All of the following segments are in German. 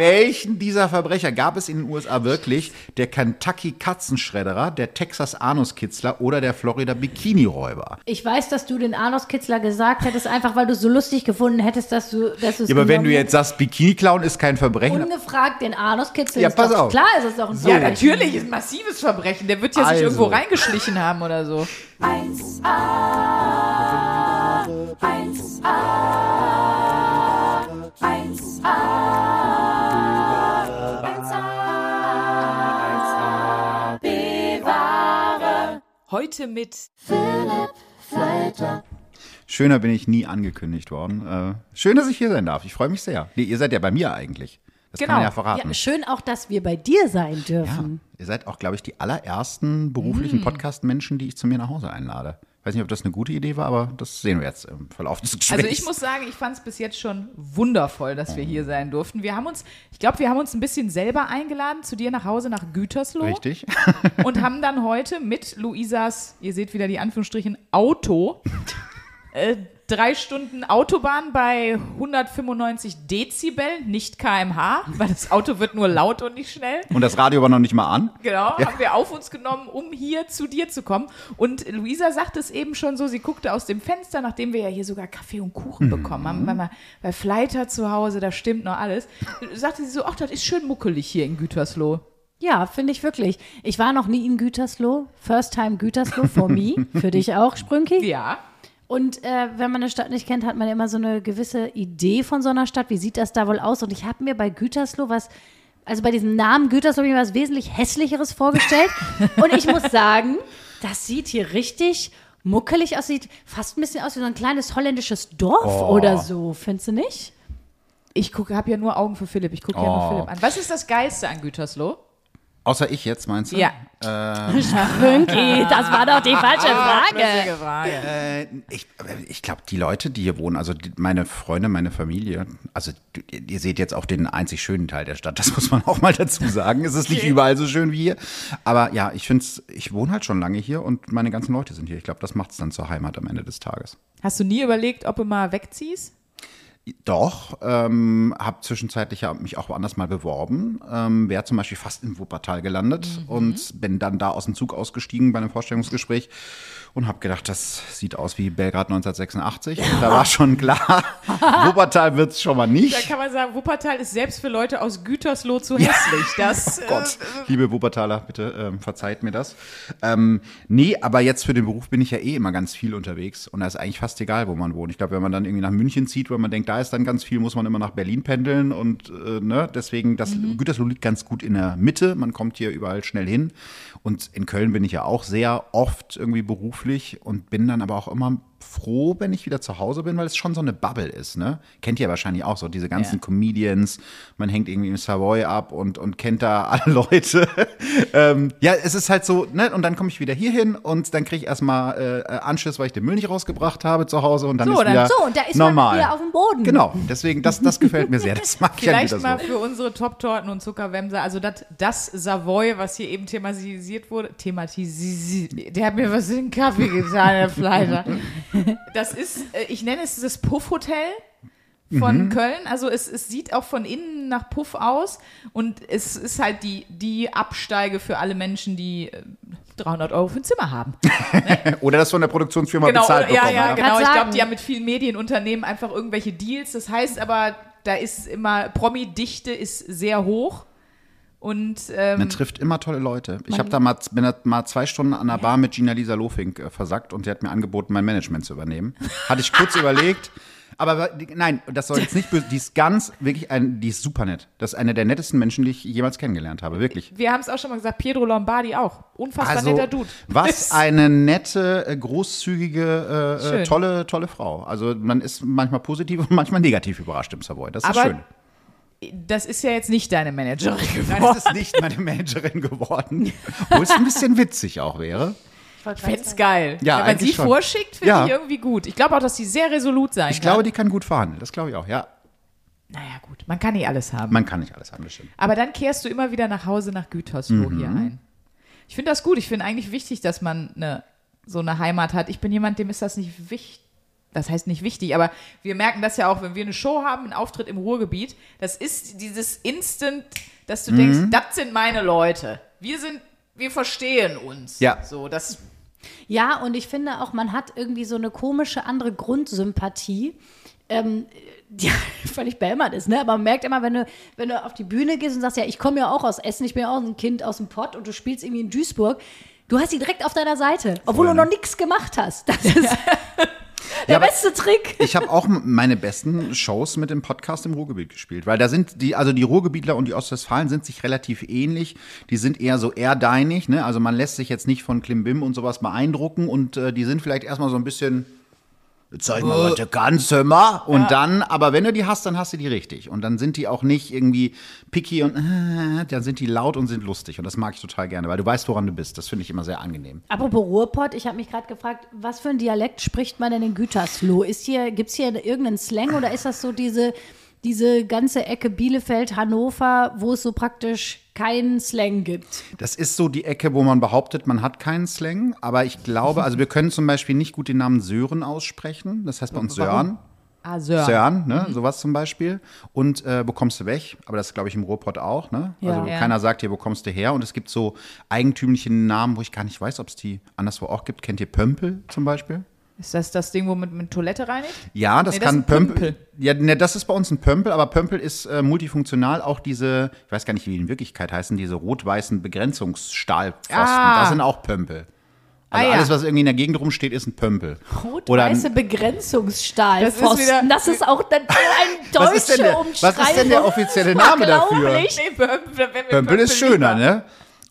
Welchen dieser Verbrecher gab es in den USA wirklich? Der Kentucky Katzenschredderer, der Texas Anuskitzler oder der Florida Bikini-Räuber? Ich weiß, dass du den Anuskitzler gesagt hättest, einfach weil du es so lustig gefunden hättest, dass du dass es Ja, aber wenn du jetzt sagst, Bikini-Clown ist kein Verbrechen. Ungefragt den Anuskitzel Ja, ist pass doch, auf. klar ist es doch ein Ja, Verbrechen. natürlich, ist ein massives Verbrechen. Der wird ja sich Also. irgendwo reingeschlichen haben oder so. Heute mit Schöner bin ich nie angekündigt worden. Äh, schön, dass ich hier sein darf. Ich freue mich sehr. Nee, ihr seid ja bei mir eigentlich. Das kann Genau. man ja verraten. Ja, schön auch, dass wir bei dir sein Ja, dürfen. ihr seid auch, glaube ich, die allerersten beruflichen Mm. Podcast-Menschen, die ich zu mir nach Hause einlade. Weiß nicht, ob das eine gute Idee war, aber das sehen wir jetzt im Verlauf des Gesprächs. Also ich muss sagen, ich fand es bis jetzt schon wundervoll, dass wir hier sein durften. Wir haben uns, ich glaube, wir haben uns ein bisschen selber eingeladen zu dir nach Hause nach Gütersloh Richtig. und haben dann heute mit Luisas, ihr seht wieder die Anführungsstrichen, Auto, äh, drei Stunden Autobahn bei 195 Dezibel, nicht kmh, weil das Auto wird nur laut und nicht schnell. Und das Radio war noch nicht mal an. Genau, haben wir auf uns genommen, um hier zu dir zu kommen. Und Luisa sagte es eben schon so, sie guckte aus dem Fenster, nachdem wir ja hier sogar Kaffee und Kuchen Mhm. bekommen haben, bei, mal- bei Fleiter zu Hause, da stimmt noch alles. Sagte sie so, ach, das ist schön muckelig hier in Gütersloh. Ja, finde ich wirklich. Ich war noch nie in Gütersloh. First time Gütersloh for me. Für dich auch, Sprünki. Ja. Und äh, wenn man eine Stadt nicht kennt, hat man immer so eine gewisse Idee von so einer Stadt. Wie sieht das da wohl aus? Und ich habe mir bei Gütersloh was, also bei diesem Namen Gütersloh, habe ich mir was wesentlich hässlicheres vorgestellt. Und ich muss sagen, das sieht hier richtig muckelig aus. Sieht fast ein bisschen aus wie so ein kleines holländisches Dorf oder so. Findest du nicht? Ich habe ja nur Augen für Philipp, ich gucke ja Oh. nur Philipp an. Was ist das Geilste an Gütersloh? Außer ich jetzt, meinst du? Ja. Sprünki, das war doch die falsche Frage. Frage. Äh, ich ich glaube, die Leute, die hier wohnen, also die, meine Freunde, meine Familie, also ihr seht jetzt auch den einzig schönen Teil der Stadt, das muss man auch mal dazu sagen. Es ist nicht überall so schön wie hier. Aber ja, ich finde ich wohne halt schon lange hier und meine ganzen Leute sind hier. Ich glaube, das macht es dann zur Heimat am Ende des Tages. Hast du nie überlegt, ob du mal wegziehst? Doch, ähm, habe zwischenzeitlich ja mich auch woanders mal beworben. Ähm, Wäre zum Beispiel fast in Wuppertal gelandet und bin dann da aus dem Zug ausgestiegen bei einem Vorstellungsgespräch und habe gedacht, das sieht aus wie Belgrad 1986. Und da war schon klar, Wuppertal wird es schon mal Da nicht. kann man sagen, Wuppertal ist selbst für Leute aus Gütersloh zu hässlich. Das, Oh Gott, liebe Wuppertaler, bitte ähm, verzeiht mir das. Ähm, nee, aber jetzt für den Beruf bin ich ja eh immer ganz viel unterwegs und da ist eigentlich fast egal, wo man wohnt. Ich glaube, wenn man dann irgendwie nach München zieht, weil man denkt, da ist dann ganz viel, muss man immer nach Berlin pendeln und äh, ne, deswegen, das Gütersloh liegt ganz gut in der Mitte. Man kommt hier überall schnell hin und in Köln bin ich ja auch sehr oft irgendwie beruflich und bin dann aber auch immer froh, wenn ich wieder zu Hause bin, weil es schon so eine Bubble ist, ne? Kennt ihr wahrscheinlich auch so, diese ganzen Ja. Comedians, man hängt irgendwie im Savoy ab und, und kennt da alle Leute. ähm, ja, es ist halt so, ne? Und dann komme ich wieder hier hin und dann kriege ich erstmal äh, Anschluss, weil ich den Müll nicht rausgebracht habe zu Hause und dann So, ist dann- wieder So, und da ist normal. man wieder auf dem Boden. Genau, deswegen, das, das gefällt mir sehr. Das mag ich ja Vielleicht mal so. für unsere Top-Torten und Zuckerwämser, also das, das Savoy, was hier eben thematisiert wurde, thematisiert, der hat mir was in den Kaffee getan, der Fleischer. Das ist, äh, ich nenne es das Puff-Hotel von Mhm. Köln. Also es, es sieht auch von innen nach Puff aus und es ist halt die, die Absteige für alle Menschen, die äh, 300 Euro für ein Zimmer haben. Oder das von der Produktionsfirma Genau, bezahlt ja, bekommen. ja, ja. genau. Ich glaube, die haben mit vielen Medienunternehmen einfach irgendwelche Deals. Das heißt aber, da ist immer, Promi-Dichte ist sehr hoch. Und ähm, Man trifft immer tolle Leute. Ich habe da mal, bin da mal zwei Stunden an der Bar mit Gina-Lisa Lofink äh, versackt und sie hat mir angeboten, mein Management zu übernehmen. Hatte ich kurz überlegt. Aber nein, das soll jetzt nicht böse. Die ist ganz, wirklich, ein, die ist super nett. Das ist eine der nettesten Menschen, die ich jemals kennengelernt habe. Wirklich. wir haben es auch schon mal gesagt, Pietro Lombardi auch. Unfassbar Also, netter Dude. was eine nette, äh, großzügige, äh, äh, tolle, tolle Frau. Also man ist manchmal positiv und manchmal negativ überrascht im Savoy. Das ist Aber schön. Das ist ja jetzt nicht deine Managerin Nein, geworden. das ist nicht meine Managerin geworden. Wo es ein bisschen witzig auch wäre. Ich Fände es geil. Ja, Wenn sie schon. vorschickt, finde Ja. ich irgendwie gut. Ich glaube auch, dass sie sehr resolut sein Ich kann. glaube, die kann gut verhandeln. Das glaube ich auch, ja. naja, gut. Man kann nicht alles haben. Man kann nicht alles haben, das stimmt. Aber dann kehrst du immer wieder nach Hause nach Gütersloh Mhm. hier ein. Ich finde das gut. Ich finde eigentlich wichtig, dass man eine, so eine Heimat hat. Ich bin jemand, dem ist das nicht wichtig. Das heißt nicht wichtig, aber wir merken das ja auch, wenn wir eine Show haben, einen Auftritt im Ruhrgebiet, das ist dieses Instant, dass du denkst, das sind meine Leute. Wir sind, wir verstehen uns. Ja. So, das Ja, und ich finde auch, man hat irgendwie so eine komische andere Grundsympathie, ähm, die völlig behämmert ist, ne? Aber man merkt immer, wenn du, wenn du auf die Bühne gehst und sagst, ja, ich komme ja auch aus Essen, ich bin ja auch ein Kind aus dem Pott und du spielst irgendwie in Duisburg, du hast sie direkt auf deiner Seite, obwohl Voll, du ne? noch nichts gemacht hast. Das ist der aber- beste Trick. Ich habe auch meine besten Shows mit dem Podcast im Ruhrgebiet gespielt, weil da sind die, also die Ruhrgebietler und die Ostwestfalen sind sich relativ ähnlich. Die sind eher so erdeinig, ne? Also man lässt sich jetzt nicht von Klimbim und sowas beeindrucken und äh, die sind vielleicht erstmal so ein bisschen Zeig mal, was du kannst, hör mal. Und dann, aber wenn du die hast, dann hast du die richtig. Und dann sind die auch nicht irgendwie picky und äh, dann sind die laut und sind lustig. Und das mag ich total gerne, weil du weißt, woran du bist. Das finde ich immer sehr angenehm. Apropos Ruhrpott, ich habe mich gerade gefragt, was für ein Dialekt spricht man denn in Gütersloh? Ist hier, gibt es hier irgendeinen Slang oder ist das so diese, diese ganze Ecke Bielefeld, Hannover, wo es so praktisch keinen Slang gibt? Das ist so die Ecke, wo man behauptet, man hat keinen Slang. Aber ich glaube, also wir können zum Beispiel nicht gut den Namen Sören aussprechen. Das heißt bei uns Sören. Ah, Sir. Sören, ne? sowas zum Beispiel. Und äh, wo kommst du weg? Aber das glaube ich im Ruhrpott auch. Ne? Ja. Also Ja. keiner sagt dir, wo kommst du her? Und es gibt so eigentümliche Namen, wo ich gar nicht weiß, ob es die anderswo auch gibt. Kennt ihr Pömpel zum Beispiel? Ist das das Ding, wo man mit Toilette reinigt? Ja, das Nee, das kann ein Pömpel. Pömpel. Ja, ne, das ist bei uns ein Pömpel, aber Pömpel ist äh, multifunktional. Auch diese, ich weiß gar nicht, wie die in Wirklichkeit heißen, diese rot-weißen Begrenzungsstahlpfosten. Ah. Das sind auch Pömpel. Also Ah, ja. alles, was irgendwie in der Gegend rumsteht, ist ein Pömpel. Rot-weiße Begrenzungsstahlpfosten. Das ist Das ist auch dann ein was, ist denn deutsche der, Umschreibung. was ist denn der offizielle Name dafür? Nee, Pömpel, wir Pömpel ist schöner, lieber. ne?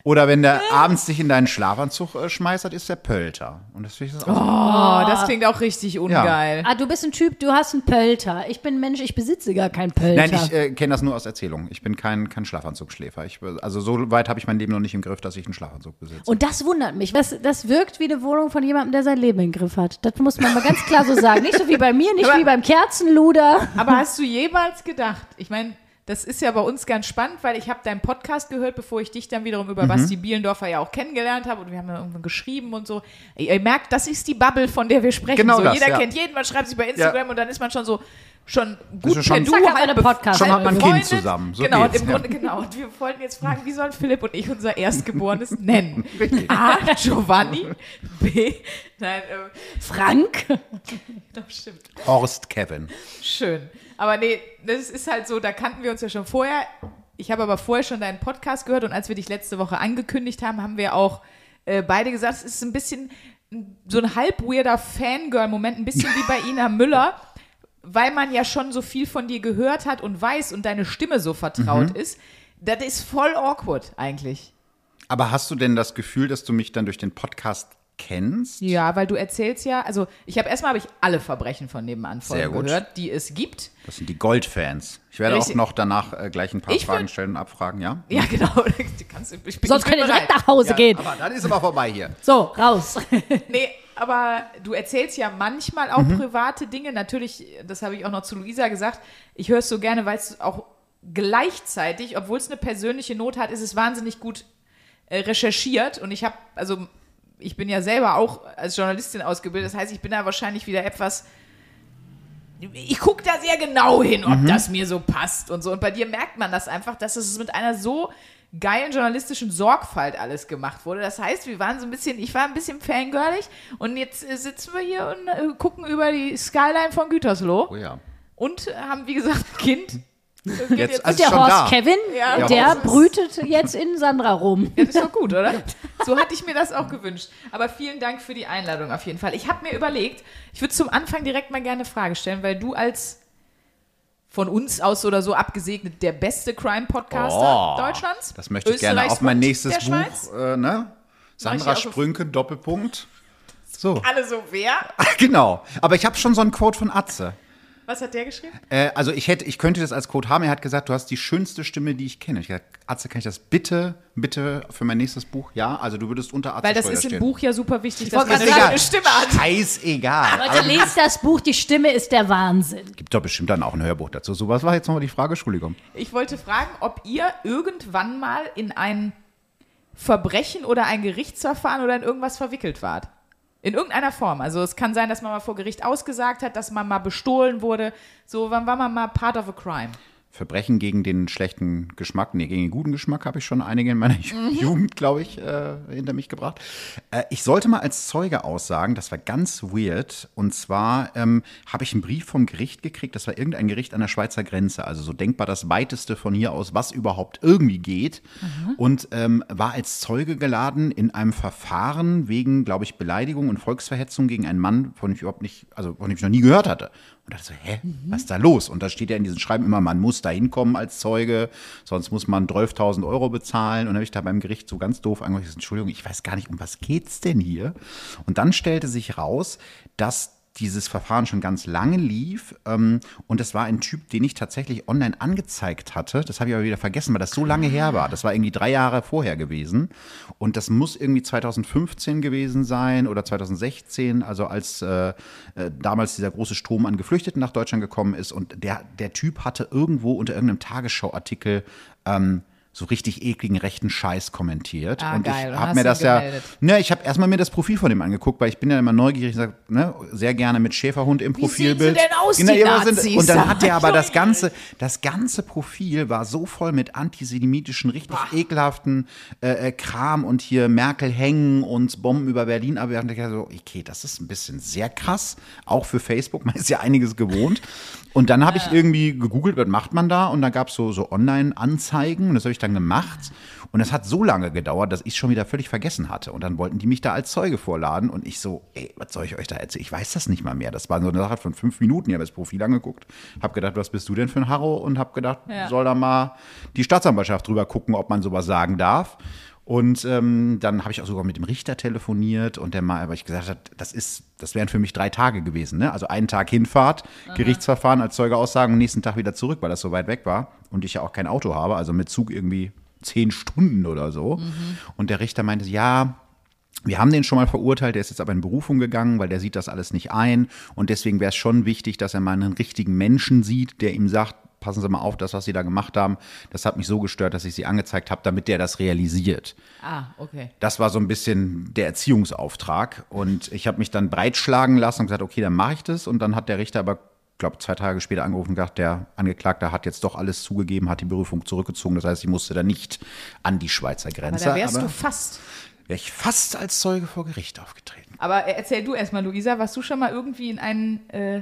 Oder wenn der abends dich in deinen Schlafanzug äh, schmeißt, das ist der Pölter. Und das finde ich das auch. Oh, das klingt auch richtig ungeil. Ah, du bist ein Typ, du hast einen Pölter. Ich bin ein Mensch, ich besitze gar keinen Pölter. Nein, ich äh, kenne das nur aus Erzählungen. Ich bin kein, kein Schlafanzugschläfer. Ich, also so weit habe ich mein Leben noch nicht im Griff, dass ich einen Schlafanzug besitze. Und das wundert mich. Das, das wirkt wie eine Wohnung von jemandem, der sein Leben im Griff hat. Das muss man mal ganz klar so sagen. Nicht so wie bei mir, nicht Aber- wie beim Kerzenluder. Aber hast du jemals gedacht, ich meine, das ist ja bei uns ganz spannend, weil ich habe deinen Podcast gehört, bevor ich dich dann wiederum über Basti Bielendorfer ja auch kennengelernt habe und wir haben ja irgendwann geschrieben und so. Ihr merkt, das ist die Bubble, von der wir sprechen. Genau so, das, jeder ja. kennt jeden, man schreibt sich bei Instagram und dann ist man schon so schon gut Also schon- per Du bef- Podcast- Schon hat man ein Kind zusammen, so genau, und im ja. Grunde, genau. Und wir wollten jetzt fragen, wie sollen Philipp und ich unser Erstgeborenes nennen? A. Giovanni. B. Nein, ähm, Frank? doch, stimmt. Horst Kevin. Schön. Aber nee, das ist halt so, da kannten wir uns ja schon vorher. Ich habe aber vorher schon deinen Podcast gehört und als wir dich letzte Woche angekündigt haben, haben wir auch äh, beide gesagt, es ist ein bisschen so ein halb weirder Fangirl-Moment, ein bisschen wie bei Ina Müller, weil man ja schon so viel von dir gehört hat und weiß und deine Stimme so vertraut ist. Das ist voll awkward eigentlich. Aber hast du denn das Gefühl, dass du mich dann durch den Podcast kennst? Ja, weil du erzählst ja, also ich habe erstmal habe ich alle Verbrechen von nebenan Sehr Folgen gut. gehört, die es gibt. Das sind die Goldfans. Ich werde Richtig. auch noch danach äh, gleich ein paar Ich Fragen würd- stellen und abfragen, ja? Ja, genau. Kannst, ich bin, Sonst könnt ihr direkt nach Hause gehen. Aber dann ist aber vorbei hier. So, raus. Nee, aber du erzählst ja manchmal auch Mhm. private Dinge. Natürlich, das habe ich auch noch zu Luisa gesagt, ich höre es so gerne, weil es auch gleichzeitig, obwohl es eine persönliche Not hat, ist es wahnsinnig gut äh, recherchiert. Und ich habe, also ich bin ja selber auch als Journalistin ausgebildet, das heißt, ich bin da wahrscheinlich wieder etwas. Ich gucke da sehr genau hin, Mhm. ob das mir so passt und so. Und bei dir merkt man das einfach, dass es mit einer so geilen journalistischen Sorgfalt alles gemacht wurde. Das heißt, wir waren so ein bisschen, ich war ein bisschen fangirlig und jetzt äh, sitzen wir hier und äh, gucken über die Skyline von Gütersloh Oh ja. und haben, wie gesagt, ein Kind. Jetzt, jetzt- also Der schon Horst da. Kevin, Ja, der brütet jetzt in Sandra rum. Ja, das ist doch gut, oder? So hatte ich mir das auch gewünscht. Aber vielen Dank für die Einladung auf jeden Fall. Ich habe mir überlegt, ich würde zum Anfang direkt mal gerne eine Frage stellen, weil du als von uns aus oder so abgesegnet der beste Crime-Podcaster Oh, Deutschlands. Das möchte ich gerne Österreichs auf mein nächstes der Buch, Schweiz. äh, ne? Sandra Sprünke, Doppelpunkt. So, Alle so, wer? genau. Aber ich habe schon so einen Quote von Atze. Was hat der geschrieben? Äh, also ich hätte, ich könnte das als Quote haben. Er hat gesagt, du hast die schönste Stimme, die ich kenne. Ich habe gesagt, Atze, kann ich das bitte, bitte für mein nächstes Buch? Ja, also du würdest unter Atze Weil das ist im stehen. Buch ja super wichtig, dass wollte man eine schöne Stimme hat. Scheißegal. Leute, lest das Buch, die Stimme ist der Wahnsinn. Gibt doch bestimmt dann auch ein Hörbuch dazu. So, was war jetzt nochmal die Frage? Entschuldigung. Ich wollte fragen, ob ihr irgendwann mal in ein Verbrechen oder ein Gerichtsverfahren oder in irgendwas verwickelt wart. In irgendeiner Form. Also es kann sein, dass man mal vor Gericht ausgesagt hat, dass man mal bestohlen wurde. So, wann war man mal part of a crime? Verbrechen gegen den schlechten Geschmack, nee, gegen den guten Geschmack habe ich schon einige in meiner Jugend, glaube ich, äh, hinter mich gebracht. Äh, ich sollte mal als Zeuge aussagen, das war ganz weird. Und zwar ähm, habe ich einen Brief vom Gericht gekriegt, das war irgendein Gericht an der Schweizer Grenze, also so denkbar das weiteste von hier aus, was überhaupt irgendwie geht. Und ähm, war als Zeuge geladen in einem Verfahren wegen, glaube ich, Beleidigung und Volksverhetzung gegen einen Mann, von dem ich überhaupt nicht, also von dem ich noch nie gehört hatte. Und dachte so, hä, was ist da los? Und da steht ja in diesen Schreiben immer, man muss da hinkommen als Zeuge, sonst muss man 12.000 Euro bezahlen. Und dann habe ich da beim Gericht so ganz doof angerufen, Entschuldigung, ich weiß gar nicht, um was geht's denn hier? Und dann stellte sich raus, dass dieses Verfahren schon ganz lange lief. Ähm, und das war ein Typ, den ich tatsächlich online angezeigt hatte. Das habe ich aber wieder vergessen, weil das so lange her war. Das war irgendwie drei Jahre vorher gewesen. Und das muss irgendwie 2015 gewesen sein oder 2016, also als äh, äh, damals dieser große Strom an Geflüchteten nach Deutschland gekommen ist. Und der, der Typ hatte irgendwo unter irgendeinem Tagesschau-Artikel ähm, so richtig ekligen rechten Scheiß kommentiert. Ah, und geil. ich Und habe mir das ja, gemeldet. ne, ich habe erstmal mir das Profil von dem angeguckt, weil ich bin ja immer neugierig, ich sag, ne, sehr gerne mit Schäferhund im Wie sehen Profilbild. sie denn aus, die ja, was sind- Nazis? Und dann hat der aber das ganze, das ganze Profil war so voll mit antisemitischen, richtig ekelhaften äh, äh, Kram und hier Merkel hängen und Bomben über Berlin. Aber ich dachte so, okay, das ist ein bisschen sehr krass, auch für Facebook. Man ist ja einiges gewohnt. Und dann habe ich irgendwie gegoogelt, was macht man da? Und da gab es so, so Online-Anzeigen und das habe ich dann gemacht. Und es hat so lange gedauert, dass ich schon wieder völlig vergessen hatte. Und dann wollten die mich da als Zeuge vorladen und ich so, ey, was soll ich euch da erzählen? Ich weiß das nicht mal mehr. Das war so eine Sache von fünf Minuten. Ich habe das Profil angeguckt, habe gedacht, was bist du denn für ein Harro? Und habe gedacht, Ja. soll da mal die Staatsanwaltschaft drüber gucken, ob man sowas sagen darf. Und ähm, dann habe ich auch sogar mit dem Richter telefoniert und der mal, weil ich gesagt habe, das ist, das wären für mich drei Tage gewesen, ne? Also einen Tag Hinfahrt, Gerichtsverfahren als Zeuge aussagen und nächsten Tag wieder zurück, weil das so weit weg war und ich ja auch kein Auto habe, also mit Zug irgendwie zehn Stunden oder so. Und der Richter meinte, ja, wir haben den schon mal verurteilt, der ist jetzt aber in Berufung gegangen, weil der sieht das alles nicht ein. Und deswegen wäre es schon wichtig, dass er mal einen richtigen Menschen sieht, der ihm sagt, passen Sie mal auf, das, was Sie da gemacht haben, das hat mich so gestört, dass ich Sie angezeigt habe, damit der das realisiert. Ah, okay. Das war so ein bisschen der Erziehungsauftrag. Und ich habe mich dann breitschlagen lassen und gesagt, okay, dann mache ich das. Und dann hat der Richter aber, glaube zwei Tage später angerufen und gesagt, der Angeklagte hat jetzt doch alles zugegeben, hat die Berufung zurückgezogen. Das heißt, ich musste da nicht an die Schweizer Aber Grenze. da wärst aber du fast. wäre ich fast als Zeuge vor Gericht aufgetreten. Aber erzähl du erstmal, Luisa, warst du schon mal irgendwie in ein äh,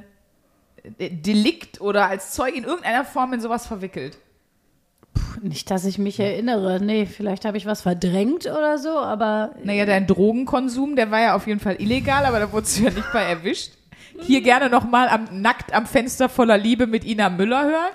Delikt oder als Zeuge in irgendeiner Form in sowas verwickelt? Nicht, dass ich mich erinnere. Nee, vielleicht habe ich was verdrängt oder so, aber Naja, dein Drogenkonsum, der war ja auf jeden Fall illegal, aber da wurdest du ja nicht bei erwischt. Hier gerne nochmal am, nackt am Fenster voller Liebe mit Ina Müller hören.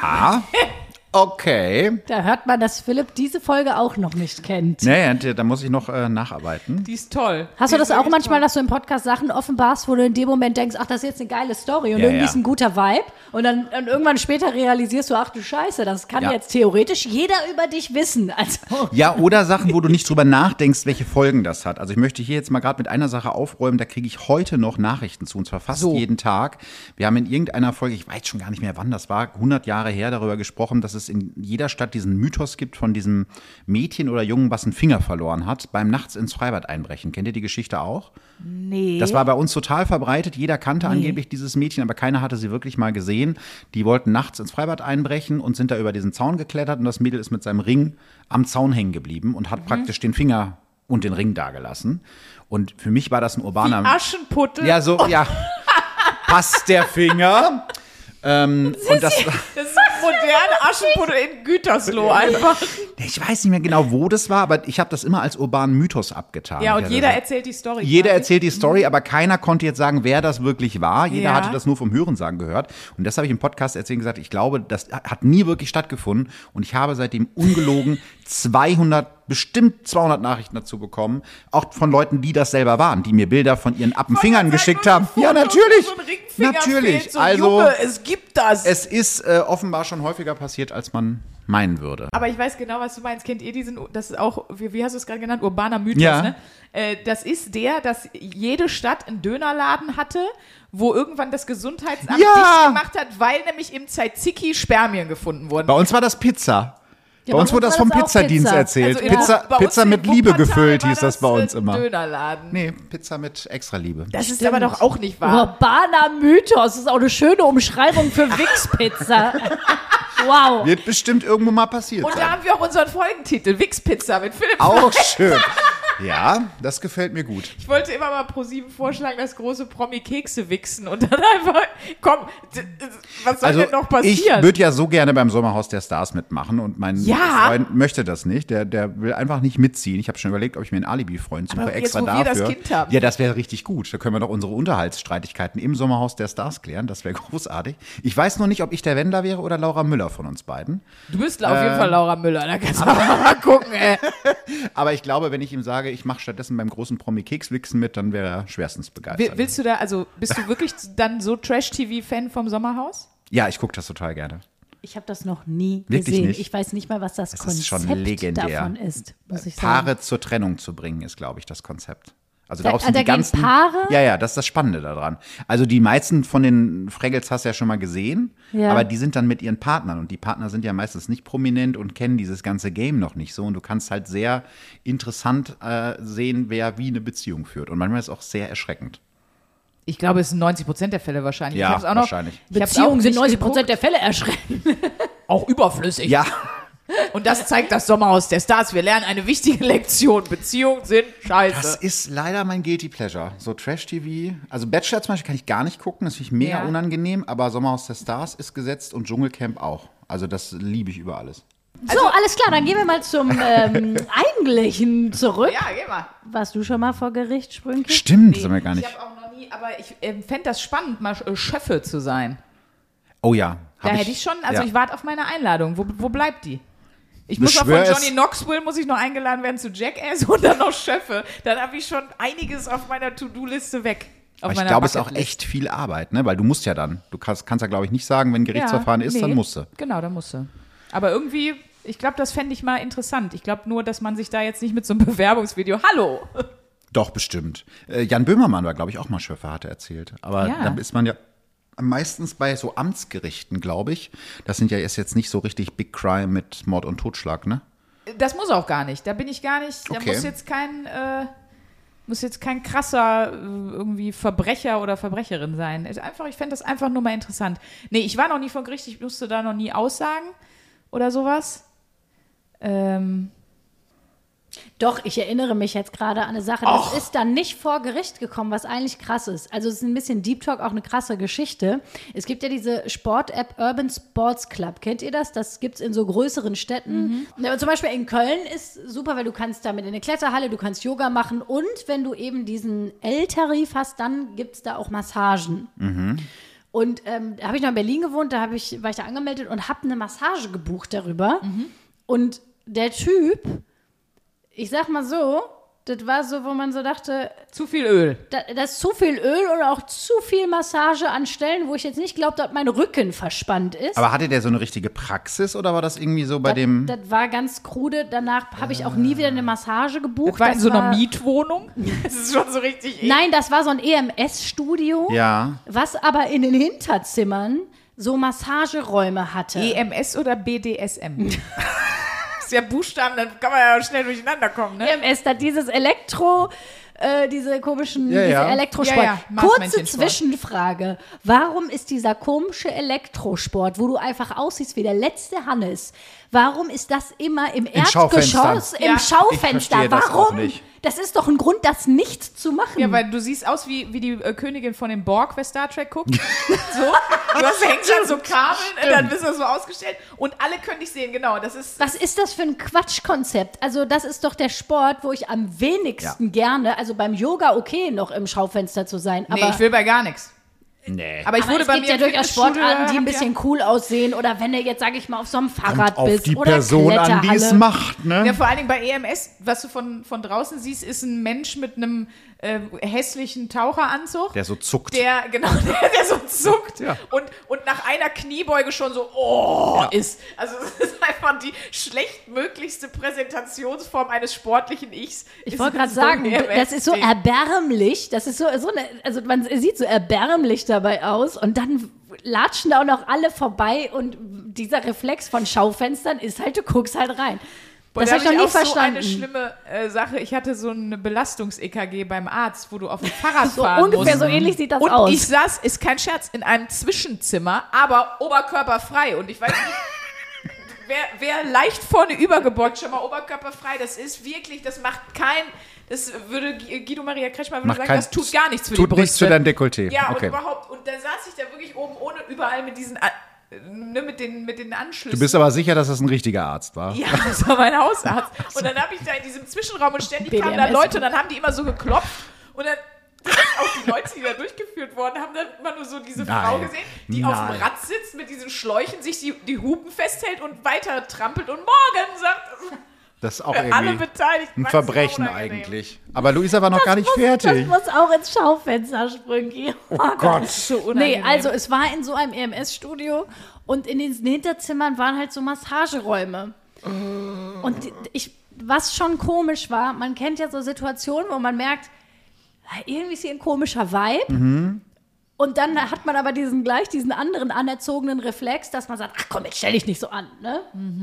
Ah, okay. da hört man, dass Philipp diese Folge auch noch nicht kennt. Naja, da muss ich noch äh, nacharbeiten. Die ist toll. Hast du das auch manchmal, toll. dass du im Podcast Sachen offenbarst, wo du in dem Moment denkst, ach, das ist jetzt eine geile Story und Ja, irgendwie ja. ist ein guter Vibe und dann und irgendwann später realisierst du, ach du Scheiße, das kann Ja. jetzt theoretisch jeder über dich wissen. Also Ja, oder Sachen, wo du nicht drüber nachdenkst, welche Folgen das hat. Also ich möchte hier jetzt mal gerade mit einer Sache aufräumen, da kriege ich heute noch Nachrichten zu, und zwar fast So. jeden Tag. Wir haben in irgendeiner Folge, ich weiß schon gar nicht mehr wann das war, 100 Jahre her, darüber gesprochen, dass es in jeder Stadt diesen Mythos gibt von diesem Mädchen oder Jungen, was einen Finger verloren hat, beim nachts ins Freibad einbrechen. Kennt ihr die Geschichte auch? Nee. Das war bei uns total verbreitet. Jeder kannte angeblich dieses Mädchen, aber keiner hatte sie wirklich mal gesehen. Die wollten nachts ins Freibad einbrechen und sind da über diesen Zaun geklettert und das Mädel ist mit seinem Ring am Zaun hängen geblieben und hat praktisch den Finger und den Ring dagelassen. Und für mich war das ein urbaner. Aschenputtel. Ja, so, ja. Passt der Finger. Ähm, und das, Das ist moderne Aschenputtel in Gütersloh einfach. ich weiß nicht mehr genau, wo das war, aber ich habe das immer als urbanen Mythos abgetan. Ja, und jeder erzählt die Story. Jeder erzählt die Story, aber keiner konnte jetzt sagen, wer das wirklich war. Jeder Ja. hatte das nur vom Hörensagen gehört. Und das habe ich im Podcast erzählt und gesagt, ich glaube, das hat nie wirklich stattgefunden. Und ich habe seitdem ungelogen 200, bestimmt 200 Nachrichten dazu bekommen. Auch von Leuten, die das selber waren, die mir Bilder von ihren Appenfingern geschickt haben. Ja, natürlich. so Natürlich. fehlt, so, also, Junge, es gibt das. es ist äh, offenbar schon häufiger passiert, als man meinen würde. Aber ich weiß genau, was du meinst. Kennt ihr diesen, das ist auch, wie, wie hast du es gerade genannt, urbaner Mythos, Ja. ne? Äh, das ist der, dass jede Stadt einen Dönerladen hatte, wo irgendwann das Gesundheitsamt Ja. dicht gemacht hat, weil nämlich im Tzatziki Spermien gefunden wurden. Bei uns war das Pizza. bei uns wurde das vom Pizzadienst Pizza. erzählt. in- Pizza, uns Pizza mit Liebe gefüllt hieß das bei uns ein immer. Dönerladen. Nee, Pizza mit extra Liebe. Das ist aber doch auch nicht wahr. Urbaner Mythos. Das ist auch eine schöne Umschreibung für Wix-Pizza. wow. Wird bestimmt irgendwo mal passiert Und da haben wir auch unseren Folgentitel, Wix-Pizza mit Philipp. Auch schön. Ja, das gefällt mir gut. Ich wollte immer mal pro sieben vorschlagen, das große Promi-Kekse wichsen und dann einfach, komm, was soll Also denn noch ich passieren? würde ja so gerne beim Sommerhaus der Stars mitmachen und mein Ja? Freund möchte das nicht. Der, der will einfach nicht mitziehen. Ich habe schon überlegt, ob ich mir einen Alibi-Freund suche Aber jetzt, extra wo wir dafür. das Kind haben. Ja, das wäre richtig gut. Da können wir doch unsere Unterhaltsstreitigkeiten im Sommerhaus der Stars klären. Das wäre großartig. Ich weiß noch nicht, ob ich der Wendler wäre oder Laura Müller von uns beiden. du bist auf Ähm. jeden Fall Laura Müller, da kannst du mal gucken, ey. Aber ich glaube, wenn ich ihm sage, ich mache stattdessen beim großen Promi-Keks-Wichsen mit, dann wäre er schwerstens begeistert. Will- Willst du da, also bist du wirklich dann so Trash-TV-Fan vom Sommerhaus? ja, ich gucke das total gerne. Ich habe das noch nie Wirklich gesehen. nicht? Ich weiß nicht mal, was das, Das Konzept ist schon legendär. davon ist, muss ich sagen. Paare zur Trennung zu bringen, ist, glaube ich, das Konzept. Also Da- darauf sind da die ganzen Paare? Ja, ja, das ist das Spannende daran. Also die meisten von den Fraggles hast du ja schon mal gesehen, Ja. aber die sind dann mit ihren Partnern und die Partner sind ja meistens nicht prominent und kennen dieses ganze Game noch nicht so und du kannst halt sehr interessant äh, sehen, wer wie eine Beziehung führt und manchmal ist es auch sehr erschreckend. Ich glaube, es sind 90 Prozent der Fälle wahrscheinlich. Ja, ich hab's auch noch, wahrscheinlich. Ich hab's Beziehungen auch sind nicht 90 geguckt. Prozent der Fälle erschreckend. auch überflüssig. Ja, Und das zeigt das Sommerhaus der Stars. Wir lernen eine wichtige Lektion. Beziehungen sind scheiße. das ist leider mein Guilty Pleasure. So Trash-TV, also Bachelor zum Beispiel kann ich gar nicht gucken, das finde ich mega Ja. unangenehm, aber Sommerhaus der Stars ist gesetzt und Dschungelcamp auch. Also das liebe ich über alles. so, alles klar, dann gehen wir mal zum ähm, Eigentlichen zurück. ja, geh mal. Warst du schon mal vor Gericht, Sprünke? Stimmt, sind wir gar Ich nicht. habe auch noch nie, aber ich ähm, fände das spannend, mal äh, Schöffe zu sein. Oh ja. Da hab hätte ich schon, also ja. ich warte auf meine Einladung. Wo, wo bleibt die? Ich muss noch von Johnny Knoxville, muss ich noch eingeladen werden zu Jackass und dann noch Schöffe. Dann habe ich schon einiges auf meiner To-Do-Liste weg. Auf Aber ich glaube, es ist auch echt viel Arbeit, ne? Weil du musst ja dann. Du kannst, kannst ja, glaube ich, nicht sagen, wenn Gerichtsverfahren ist, dann nee. musst du. Genau, dann musst du. Aber irgendwie, ich glaube, das fände ich mal interessant. Ich glaube nur, dass man sich da jetzt nicht mit so einem Bewerbungsvideo, hallo, Doch, bestimmt. Äh, Jan Böhmermann war, glaube ich, auch mal Schöffer, hat er erzählt. Aber Ja. dann ist man ja meistens bei so Amtsgerichten, glaube ich. Das sind ja ist jetzt nicht so richtig Big Crime mit Mord und Totschlag, ne? Das muss auch gar nicht. Da bin ich gar nicht. Da Okay. muss jetzt kein, äh, muss jetzt kein krasser äh, irgendwie Verbrecher oder Verbrecherin sein. Ist Einfach, ich fände das einfach nur mal interessant. Nee, ich war noch nie vor Gericht, ich musste da noch nie aussagen oder sowas. Ähm, Doch, ich erinnere mich jetzt gerade an eine Sache. Das ist dann nicht vor Gericht gekommen, was eigentlich krass ist. Also es ist ein bisschen Deep Talk, auch eine krasse Geschichte. Es gibt ja diese Sport-App Urban Sports Club. Kennt ihr das? Das gibt es in so größeren Städten. Ja, zum Beispiel in Köln ist super, weil du kannst damit in eine Kletterhalle, du kannst Yoga machen und wenn du eben diesen L-Tarif hast, dann gibt es da auch Massagen. Und ähm, da habe ich noch in Berlin gewohnt, da ich, war ich da angemeldet und habe eine Massage gebucht darüber. Und der Typ, ich sag mal so, das war so, wo man so dachte, zu viel Öl. da, das ist zu viel Öl und auch zu viel Massage an Stellen, wo ich jetzt nicht glaube, dass mein Rücken verspannt ist. Aber hatte der so eine richtige Praxis oder war das irgendwie so bei dem. das war ganz krude. Danach habe ich auch nie wieder eine Massage gebucht. Das war in so einer war- Mietwohnung. Das ist schon so richtig. Nein, das war so ein EMS-Studio, ja. was aber in den Hinterzimmern so Massageräume hatte. EMS oder BDSM? das ist ja Buchstaben, dann kann man ja schnell durcheinander kommen, ne? EMS, da dieses Elektro, äh, diese komischen, Ja, diese ja. Elektrosport. Ja, ja, Kurze. Zwischenfrage. Warum ist dieser komische Elektrosport, wo du einfach aussiehst wie der letzte Hannes, warum ist das immer im Erdgeschoss, im Ja, ich Schaufenster? das Warum? nicht. Das ist doch ein Grund, das nicht zu machen. Ja, weil du siehst aus wie, wie die äh, Königin von den Borg, wer Star Trek guckt. so. Du hast hängst an so Kabeln und dann bist du so ausgestellt und alle können dich sehen, genau. Das ist. Was ist das für ein Quatschkonzept? Also, das ist doch der Sport, wo ich am wenigsten gerne, also beim Yoga okay, noch im Schaufenster zu sein. Aber nee, ich will bei gar nichts. Nee. Aber ich Aber wurde es bei gibt mir ja durchaus Sportarten, die ein bisschen cool aussehen. Oder wenn du jetzt, sag ich mal, auf so einem Fahrrad auf bist. die oder Person an, die es macht, ne? Ja, vor allen Dingen bei EMS, was du von, von draußen siehst, ist ein Mensch mit einem äh, hässlichen Taucheranzug. Der so zuckt. der, genau, der, der so zuckt Ja. und, und nach einer Kniebeuge schon so, oh, ist. Also, es ist einfach die schlechtmöglichste Präsentationsform eines sportlichen Ichs. Ich wollte gerade sagen, das ist so erbärmlich. Das ist so, so eine, also man sieht so erbärmlich dabei aus und dann latschen da auch noch alle vorbei und dieser Reflex von Schaufenstern ist halt, du guckst halt rein. Boah, Das da habe ich noch nie auch so verstanden. eine schlimme äh, Sache. Ich hatte so eine Belastungs-EKG beim Arzt, wo du auf dem Fahrrad so fahren ungefähr musst. so ähnlich sieht das und aus. ich saß, ist kein Scherz, in einem Zwischenzimmer, aber oberkörperfrei. Und ich weiß nicht, wer, wer leicht vorne übergebeugt, schon mal oberkörperfrei, das ist wirklich, das macht kein, das würde Guido Maria Kretschmer würde Macht sagen, kein- das tut gar nichts für Tut die Brüste. nichts für dein Dekolleté. Ja, okay. und überhaupt, und dann saß ich da wirklich oben ohne, überall mit diesen, äh, ne, mit den, mit den Anschlüssen. Du bist aber sicher, dass das ein richtiger Arzt war? Ja, das war mein Hausarzt. Und dann habe ich da in diesem Zwischenraum und ständig kamen da BDMS. Leute und dann haben die immer so geklopft und dann auch die Leute, die da durchgeführt wurden, haben dann immer nur so diese Frau Nein. gesehen, die auf dem Nein. Rad sitzt mit diesen Schläuchen, sich die, die Hupen festhält und weiter trampelt und morgen sagt Das ist auch für alle irgendwie Beteiligten ein Verbrechen unangenehm. eigentlich. Aber Luisa war noch gar nicht fertig. Das muss auch ins Schaufenster springen. Oh Gott. So Nee, also es war in so einem EMS-Studio und in diesen Hinterzimmern waren halt so Massageräume. Und ich, was schon komisch war, man kennt ja so Situationen, wo man merkt, ah, irgendwie ist hier ein komischer Vibe. Und dann hat man aber diesen gleich diesen anderen anerzogenen Reflex, dass man sagt, ach komm, jetzt stell dich nicht so an, ne?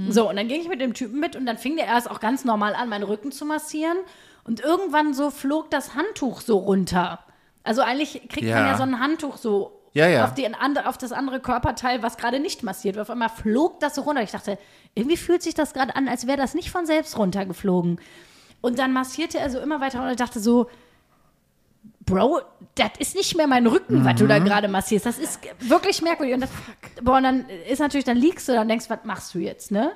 So, und dann ging ich mit dem Typen mit und dann fing der erst auch ganz normal an, meinen Rücken zu massieren. Und irgendwann so flog das Handtuch so runter. Also eigentlich kriegt man Ja. ja so ein Handtuch so Ja, ja. Auf, die, auf das andere Körperteil, was gerade nicht massiert wird. Auf einmal flog das so runter. Ich dachte, irgendwie fühlt sich das gerade an, als wäre das nicht von selbst runtergeflogen. Und dann massierte er so immer weiter und ich dachte so, Bro, das ist nicht mehr mein Rücken, was du da gerade massierst. Das ist wirklich merkwürdig. Und, das, boah, und dann ist natürlich, dann liegst du da und denkst, was machst du jetzt, ne?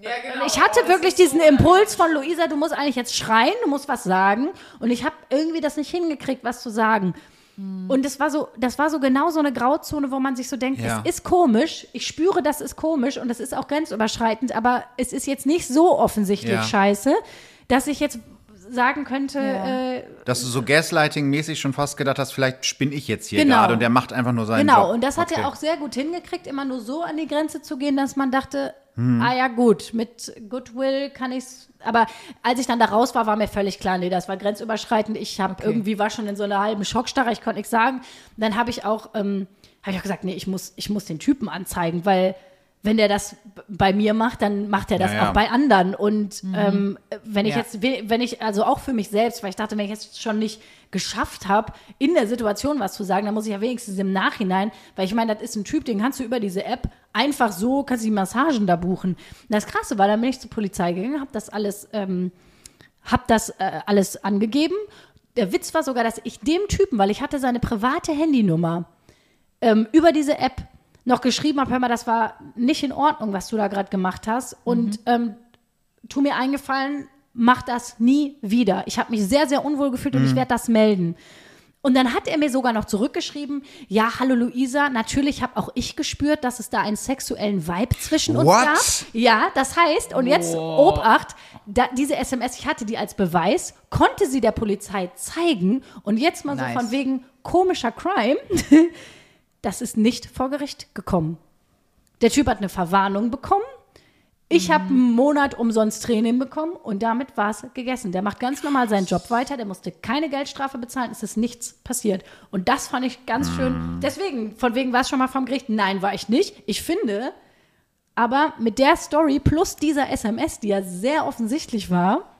ja, genau. Ich hatte wirklich diesen Impuls von Luisa, du musst eigentlich jetzt schreien, du musst was sagen. Und ich habe irgendwie das nicht hingekriegt, was zu sagen. Und das war so, das war so genau so eine Grauzone, wo man sich so denkt, Ja. es ist komisch, ich spüre, das ist komisch und das ist auch grenzüberschreitend, aber es ist jetzt nicht so offensichtlich Ja. scheiße, dass ich jetzt sagen könnte, Ja. äh, Dass du so Gaslighting-mäßig schon fast gedacht hast, vielleicht spinne ich jetzt hier Genau. gerade und der macht einfach nur seinen Genau, Job. und das hat okay. er auch sehr gut hingekriegt, immer nur so an die Grenze zu gehen, dass man dachte, Hm. ah ja gut, mit Goodwill kann ich's. Aber als ich dann da raus war, war mir völlig klar, nee, das war grenzüberschreitend. Ich habe irgendwie war schon in so einer halben Schockstarre, ich konnte nichts sagen. Und dann habe ich auch, ähm, habe ich auch gesagt, nee, ich muss, ich muss den Typen anzeigen, weil wenn der das bei mir macht, dann macht er das Ja, ja. auch bei anderen. Und ähm, wenn ich Ja. jetzt, wenn ich, also auch für mich selbst, weil ich dachte, wenn ich jetzt schon nicht geschafft habe, in der Situation was zu sagen, dann muss ich ja wenigstens im Nachhinein, weil ich meine, das ist ein Typ, den kannst du über diese App einfach so, kannst du die Massagen da buchen. Und das Krasse war, dann bin ich zur Polizei gegangen, habe das alles, ähm, hab das äh, alles angegeben. Der Witz war sogar, dass ich dem Typen, weil ich hatte seine private Handynummer, ähm, über diese App noch geschrieben habe, hör mal, das war nicht in Ordnung, was du da gerade gemacht hast. Und ähm, tu mir eingefallen, mach das nie wieder. Ich habe mich sehr, sehr unwohl gefühlt und ich werde das melden. Und dann hat er mir sogar noch zurückgeschrieben, ja, hallo Luisa, natürlich habe auch ich gespürt, dass es da einen sexuellen Vibe zwischen uns What? gab. Ja, das heißt, und jetzt Obacht, da, diese SMS, ich hatte die als Beweis, konnte sie der Polizei zeigen und jetzt mal Nice. so von wegen komischer Crime, das ist nicht vor Gericht gekommen. Der Typ hat eine Verwarnung bekommen. Ich habe einen Monat umsonst Training bekommen und damit war es gegessen. Der macht ganz normal seinen Job weiter, der musste keine Geldstrafe bezahlen, es ist nichts passiert. Und das fand ich ganz schön. Deswegen, von wegen war es schon mal vom Gericht. Nein, war ich nicht. Ich finde, aber mit der Story plus dieser SMS, die ja sehr offensichtlich war,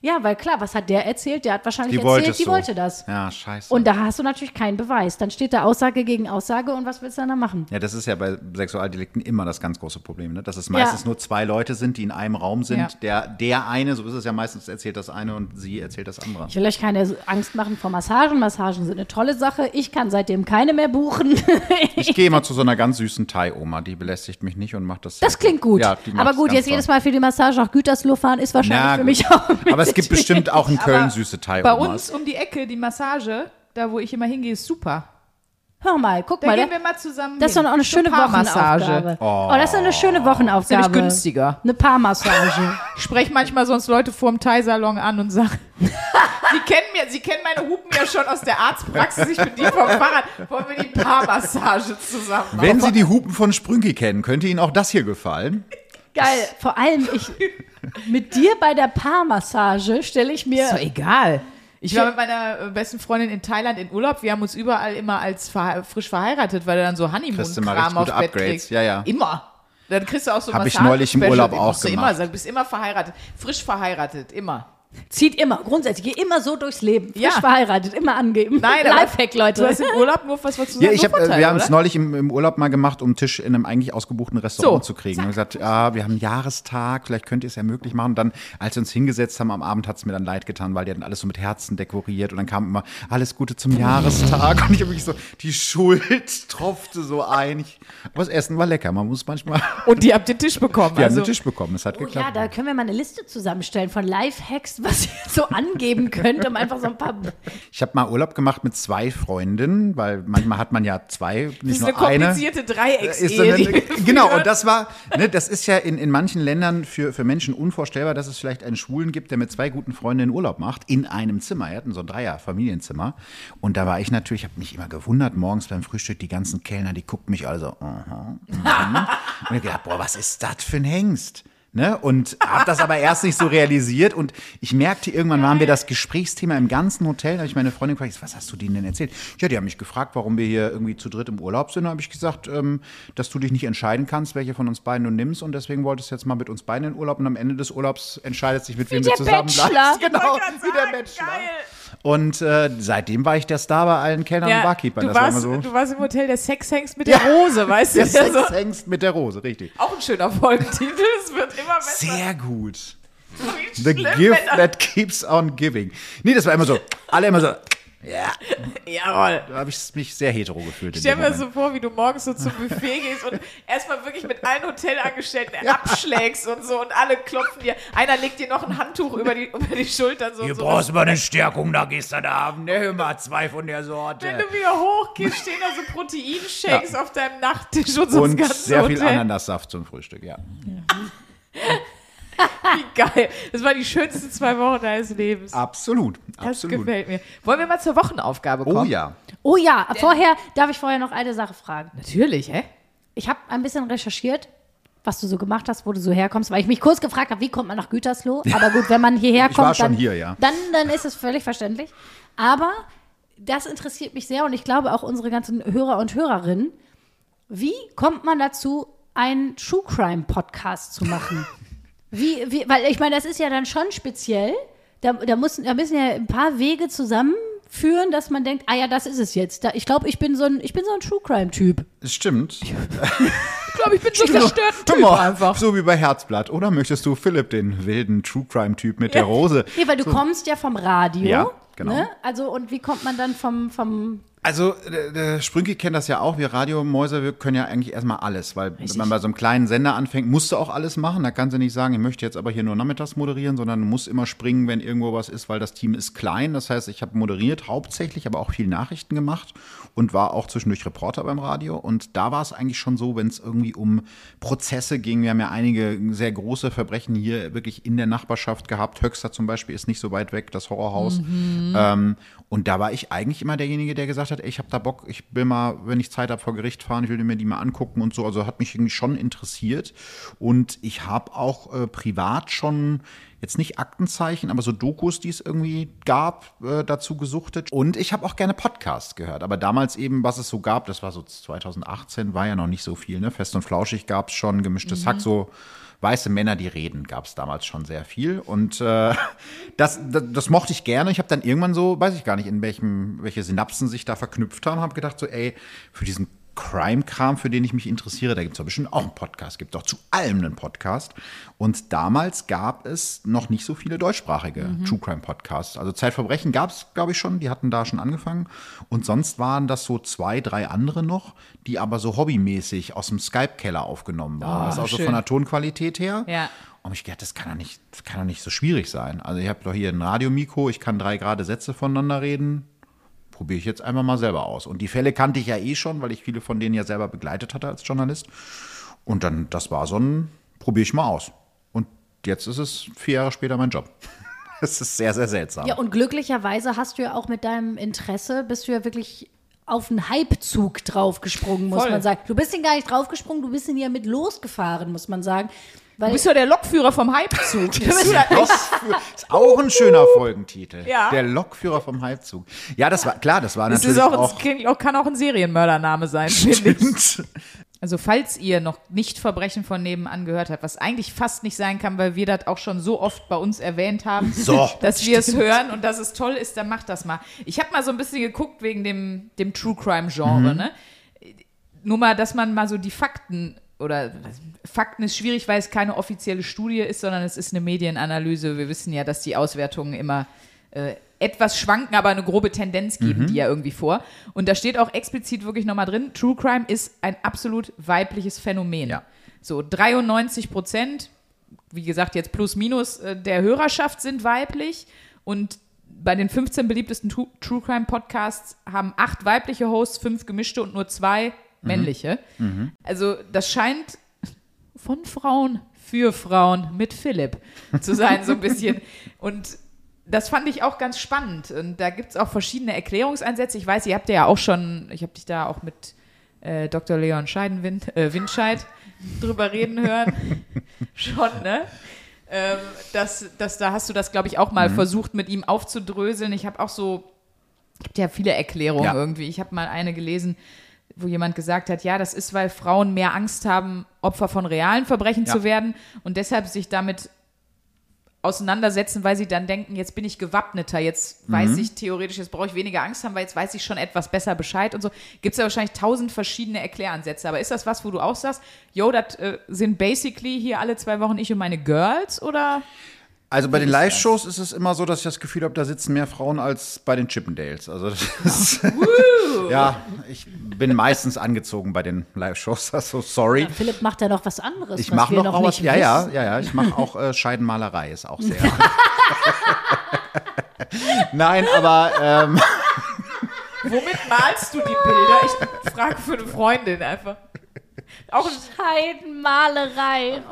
ja, weil klar, was hat der erzählt? Der hat wahrscheinlich Die erzählt, die so. wollte das. Ja, scheiße. Und da hast du natürlich keinen Beweis. Dann steht da Aussage gegen Aussage und was willst du dann da machen? ja, das ist ja bei Sexualdelikten immer das ganz große Problem, ne? dass es meistens nur zwei Leute sind, die in einem Raum sind. Ja. Der, der eine, so ist es ja meistens, erzählt das eine und sie erzählt das andere. Ich will euch keine Angst machen vor Massagen. Massagen sind eine tolle Sache. Ich kann seitdem keine mehr buchen. Ich gehe immer zu so einer ganz süßen Thai-Oma, die belästigt mich nicht und macht das. Das klingt gut. Ja, aber gut, jetzt toll. jedes Mal für die Massage nach Gütersloh fahren ist wahrscheinlich Na für mich auch. Aber es gibt bestimmt auch in Köln süße Bei Thai-Omas. uns um die Ecke, die Massage, da wo ich immer hingehe, ist super. Hör mal, guck Da mal. gehen wir mal zusammen Das ist doch auch eine schöne. Wochenaufgabe. Oh. das ist doch eine schöne Wochenaufgabe. Nämlich günstiger. Eine Paarmassage. Ich spreche manchmal sonst Leute vorm Thai-Salon an und sage, sie kennen mir, sie kennen meine Hupen ja schon aus der Arztpraxis, ich bin die vom Fahrrad. Wollen wir die Paarmassage zusammen machen? Wenn Sie die Hupen von Sprünki kennen, könnte Ihnen auch das hier gefallen. Geil. Vor allem, ich, mit dir bei der Paarmassage stelle ich mir. Ist doch egal. Ich war mit meiner äh, besten Freundin in Thailand in Urlaub. Wir haben uns überall immer als verhe frisch verheiratet, weil du dann so Honeymoon-Kram gute Bett Upgrades. kriegst. Ja, ja. Immer. Dann kriegst du auch so Hab ich neulich im. Urlaub auch du immer, gemacht. sagen, Du bist immer verheiratet. Frisch verheiratet, immer. Zieht immer, grundsätzlich, geh immer so durchs Leben. Frisch Ja. verheiratet, immer angeben. Nein, Lifehack, Leute. Du hast im Urlaub nur was, was zu Ja, ich hab, äh, Vorteil, wir haben es neulich im, im Urlaub mal gemacht, um einen Tisch in einem eigentlich ausgebuchten Restaurant So, zu kriegen. Und gesagt, ja, wir haben einen Jahrestag, vielleicht könnt ihr es ja möglich machen. Und dann, als wir uns hingesetzt haben am Abend, hat es mir dann leid getan, weil die hatten alles so mit Herzen dekoriert. Und dann kam immer alles Gute zum Jahrestag. Und ich habe wirklich so, die Schuld tropfte so ein. Ich, aber das Essen war lecker. Man muss manchmal, Und die habt den Tisch bekommen. wir also, haben den Tisch bekommen. Es hat Oh ja, geklappt. da können wir mal eine Liste zusammenstellen von Lifehacks, was ihr so angeben könnt, um einfach so ein paar. Ich habe mal Urlaub gemacht mit zwei Freundinnen, weil manchmal hat man ja zwei, das nicht ist eine nur eine. komplizierte Dreiecksehe. eine, die wir genau, und das war, ne, das ist ja in, in manchen Ländern für, für Menschen unvorstellbar, dass es vielleicht einen Schwulen gibt, der mit zwei guten Freundinnen Urlaub macht, in einem Zimmer. Er hatten so ein Dreier-Familienzimmer. Und da war ich natürlich, habe mich immer gewundert, morgens beim Frühstück, die ganzen Kellner, die guckten mich alle so, aha, mhm. Und ich gedacht, boah, was ist das für ein Hengst? Ne? Und habe das aber erst nicht so realisiert. Und ich merkte, irgendwann waren wir das Gesprächsthema im ganzen Hotel. Da habe ich meine Freundin gefragt, was hast du denen denn erzählt? Ja, die haben mich gefragt, warum wir hier irgendwie zu dritt im Urlaub sind. Da habe ich gesagt, ähm, dass du dich nicht entscheiden kannst, welche von uns beiden du nimmst. Und deswegen wolltest du jetzt mal mit uns beiden in Urlaub. Und am Ende des Urlaubs entscheidet sich, mit wem du zusammen Bachelor. bleibst. Genau, wie der Bachelor. Geil. Und äh, seitdem war ich der Star bei allen Kellnern und Ja, Barkeepern. du, Das war warst, immer so. du warst im Hotel der Sexhengst mit der Rose, weißt du? Der Der so, Sexhengst mit der Rose, richtig. auch ein schöner Folgentitel. Es wird immer besser. Sehr gut. Wie The schlimm, gift wenn that keeps on giving. Nee, das war immer so. Alle immer so. Ja, das- Jawohl. da habe ich mich sehr hetero gefühlt. Stell mir so vor, wie du morgens so zum Buffet gehst und erstmal wirklich mit allen Hotelangestellten abschlägst und so und alle klopfen dir. Einer legt dir noch ein Handtuch über die, über die Schultern so. Hier so brauchst du mal eine Stärkung da gestern Abend. Ne, hör mal, zwei von der wenn Sorte. du wieder hochgehst, stehen da so Proteinshakes auf deinem Nachttisch und so das Und ganze sehr viel Hotel. Ananassaft zum Frühstück, ja. Wie geil. Das waren die schönsten zwei Wochen deines Lebens. Absolut, Das absolut. gefällt mir. Wollen wir mal zur Wochenaufgabe kommen? Oh ja. Oh ja, vorher, darf ich vorher noch eine Sache fragen? Natürlich, hä? Ich habe ein bisschen recherchiert, was du so gemacht hast, wo du so herkommst, weil ich mich kurz gefragt habe, wie kommt man nach Gütersloh? Aber gut, wenn man hierher Ich kommt, war schon dann, hier, ja. dann, dann ist es völlig verständlich. Aber das interessiert mich sehr und ich glaube auch unsere ganzen Hörer und Hörerinnen. Wie kommt man dazu, einen True Crime Podcast zu machen? Wie, wie, weil ich meine, das ist ja dann schon speziell. Da, da, müssen, da müssen ja ein paar Wege zusammenführen, dass man denkt, ah ja, das ist es jetzt. Da, ich glaube, ich bin so ein, ich bin so ein True Crime Typ. Stimmt. Ich glaube, ich bin so ein zerstörter Typ Mal, einfach. So wie bei Herzblatt. Oder möchtest du Philipp, den wilden True Crime Typ mit der Rose? Nee, weil du kommst ja vom Radio. Ja, genau. Ne? Also, und wie kommt man dann vom, vom Also, der, der Sprünki kennt das ja auch. Wir Radiomäuse, wir können ja eigentlich erstmal alles, weil wenn man bei so einem kleinen Sender anfängt, musst du auch alles machen. Da kannst du nicht sagen, ich möchte jetzt aber hier nur nachmittags moderieren, sondern du musst immer springen, wenn irgendwo was ist, weil das Team ist klein. Das heißt, ich habe moderiert hauptsächlich, aber auch viel Nachrichten gemacht und war auch zwischendurch Reporter beim Radio. Und da war es eigentlich schon so, wenn es irgendwie um Prozesse ging. Wir haben ja einige sehr große Verbrechen hier wirklich in der Nachbarschaft gehabt. Höxter zum Beispiel ist nicht so weit weg, das Horrorhaus. Ähm, und da war ich eigentlich immer derjenige, der gesagt hat, ey, ich habe da Bock, ich will mal, wenn ich Zeit habe, vor Gericht fahren, ich will mir die mal angucken und so. Also hat mich irgendwie schon interessiert. Und ich habe auch äh, privat schon jetzt nicht Aktenzeichen, aber so Dokus, die es irgendwie gab, äh, dazu gesuchtet. Und ich habe auch gerne Podcasts gehört. Aber damals eben, was es so gab, das war so 2018, war ja noch nicht so viel. Ne? Fest und Flauschig gab es schon, gemischtes Hack, so weiße Männer, die reden, gab es damals schon sehr viel. Und äh, das, das, das mochte ich gerne. Ich habe dann irgendwann so, weiß ich gar nicht, in welchem, welche Synapsen sich da verknüpft haben, habe gedacht, so, ey, für diesen Crime-Kram, für den ich mich interessiere, da gibt es doch bestimmt auch einen Podcast, gibt doch zu allem einen Podcast. Und damals gab es noch nicht so viele deutschsprachige True Crime-Podcasts. Also Zeitverbrechen gab es, glaube ich, schon, die hatten da schon angefangen. Und sonst waren das so zwei, drei andere noch, die aber so hobbymäßig aus dem Skype-Keller aufgenommen waren. das ist also schön. von der Tonqualität her. Ja. Und ich gedacht, das kann doch nicht, das kann doch nicht so schwierig sein. Also ich habe doch hier ein Radiomikro, ich kann drei gerade Sätze voneinander reden. Probiere ich jetzt einfach mal selber aus. Und die Fälle kannte ich ja eh schon, weil ich viele von denen ja selber begleitet hatte als Journalist. Und dann, das war so ein, probiere ich mal aus. Und jetzt ist es vier Jahre später mein Job. Es ist sehr, sehr seltsam. Ja, und glücklicherweise hast du ja auch mit deinem Interesse, bist du ja wirklich auf einen Hypezug draufgesprungen, muss Voll. man sagen. Du bist ihn gar nicht draufgesprungen, du bist ihn ja mit losgefahren, muss man sagen. Weil Du bist ja der Lokführer vom Hypezug. Ist auch ein schöner Folgentitel. Ja. Der Lokführer vom Halbzug. Ja, das war klar, das war Das natürlich ist auch, auch auch- kann auch ein Serienmördername sein, finde ich. Stimmt. Also falls ihr noch nicht Verbrechen von nebenan gehört habt, was eigentlich fast nicht sein kann, weil wir das auch schon so oft bei uns erwähnt haben, So, dass wir es hören und dass es toll ist, dann macht das mal. Ich habe mal so ein bisschen geguckt wegen dem, dem True Crime Genre, ne? Nur mal, dass man mal so die Fakten oder Fakten ist schwierig, weil es keine offizielle Studie ist, sondern es ist eine Medienanalyse. Wir wissen ja, dass die Auswertungen immer äh, etwas schwanken, aber eine grobe Tendenz geben die ja irgendwie vor. Und da steht auch explizit wirklich nochmal drin, True Crime ist ein absolut weibliches Phänomen. Ja. So 93 Prozent, wie gesagt, jetzt plus minus äh, der Hörerschaft sind weiblich und bei den 15 beliebtesten True Crime Podcasts haben acht weibliche Hosts, fünf gemischte und nur zwei männliche. Also das scheint von Frauen für Frauen mit Philipp zu sein, so ein bisschen. Und das fand ich auch ganz spannend. Und da gibt es auch verschiedene Erklärungsansätze. Ich weiß, ihr habt ja auch schon, ich habe dich da auch mit äh, Dr. Leon Scheidenwind, äh, Windscheid drüber reden hören. schon, ne? Ähm, das, das, da hast du das, glaube ich, auch mal versucht, mit ihm aufzudröseln. Ich habe auch so, gibt ja viele Erklärungen Ja. irgendwie. Ich habe mal eine gelesen, wo jemand gesagt hat, ja, das ist, weil Frauen mehr Angst haben, Opfer von realen Verbrechen Ja. zu werden und deshalb sich damit auseinandersetzen, weil sie dann denken, jetzt bin ich gewappneter, jetzt weiß ich theoretisch, jetzt brauche ich weniger Angst haben, weil jetzt weiß ich schon etwas besser Bescheid und so. Gibt es ja wahrscheinlich tausend verschiedene Erkläransätze. Aber ist das was, wo du auch sagst, yo, das äh, sind basically hier alle zwei Wochen ich und meine Girls oder? Also bei den Live-Shows ist es immer so, dass ich das Gefühl habe, da sitzen mehr Frauen als bei den Chippendales. Also das ist, ja, ich bin meistens angezogen bei den Live-Shows. Also sorry. Philipp macht ja noch was anderes. Ich mache noch, auch was. Ja, ja, ja, ja. Ich mache auch äh, Scheidenmalerei, ist auch sehr. Nein, aber ähm, Womit malst du die Bilder? Ich frage für eine Freundin einfach. Auch Scheidenmalerei.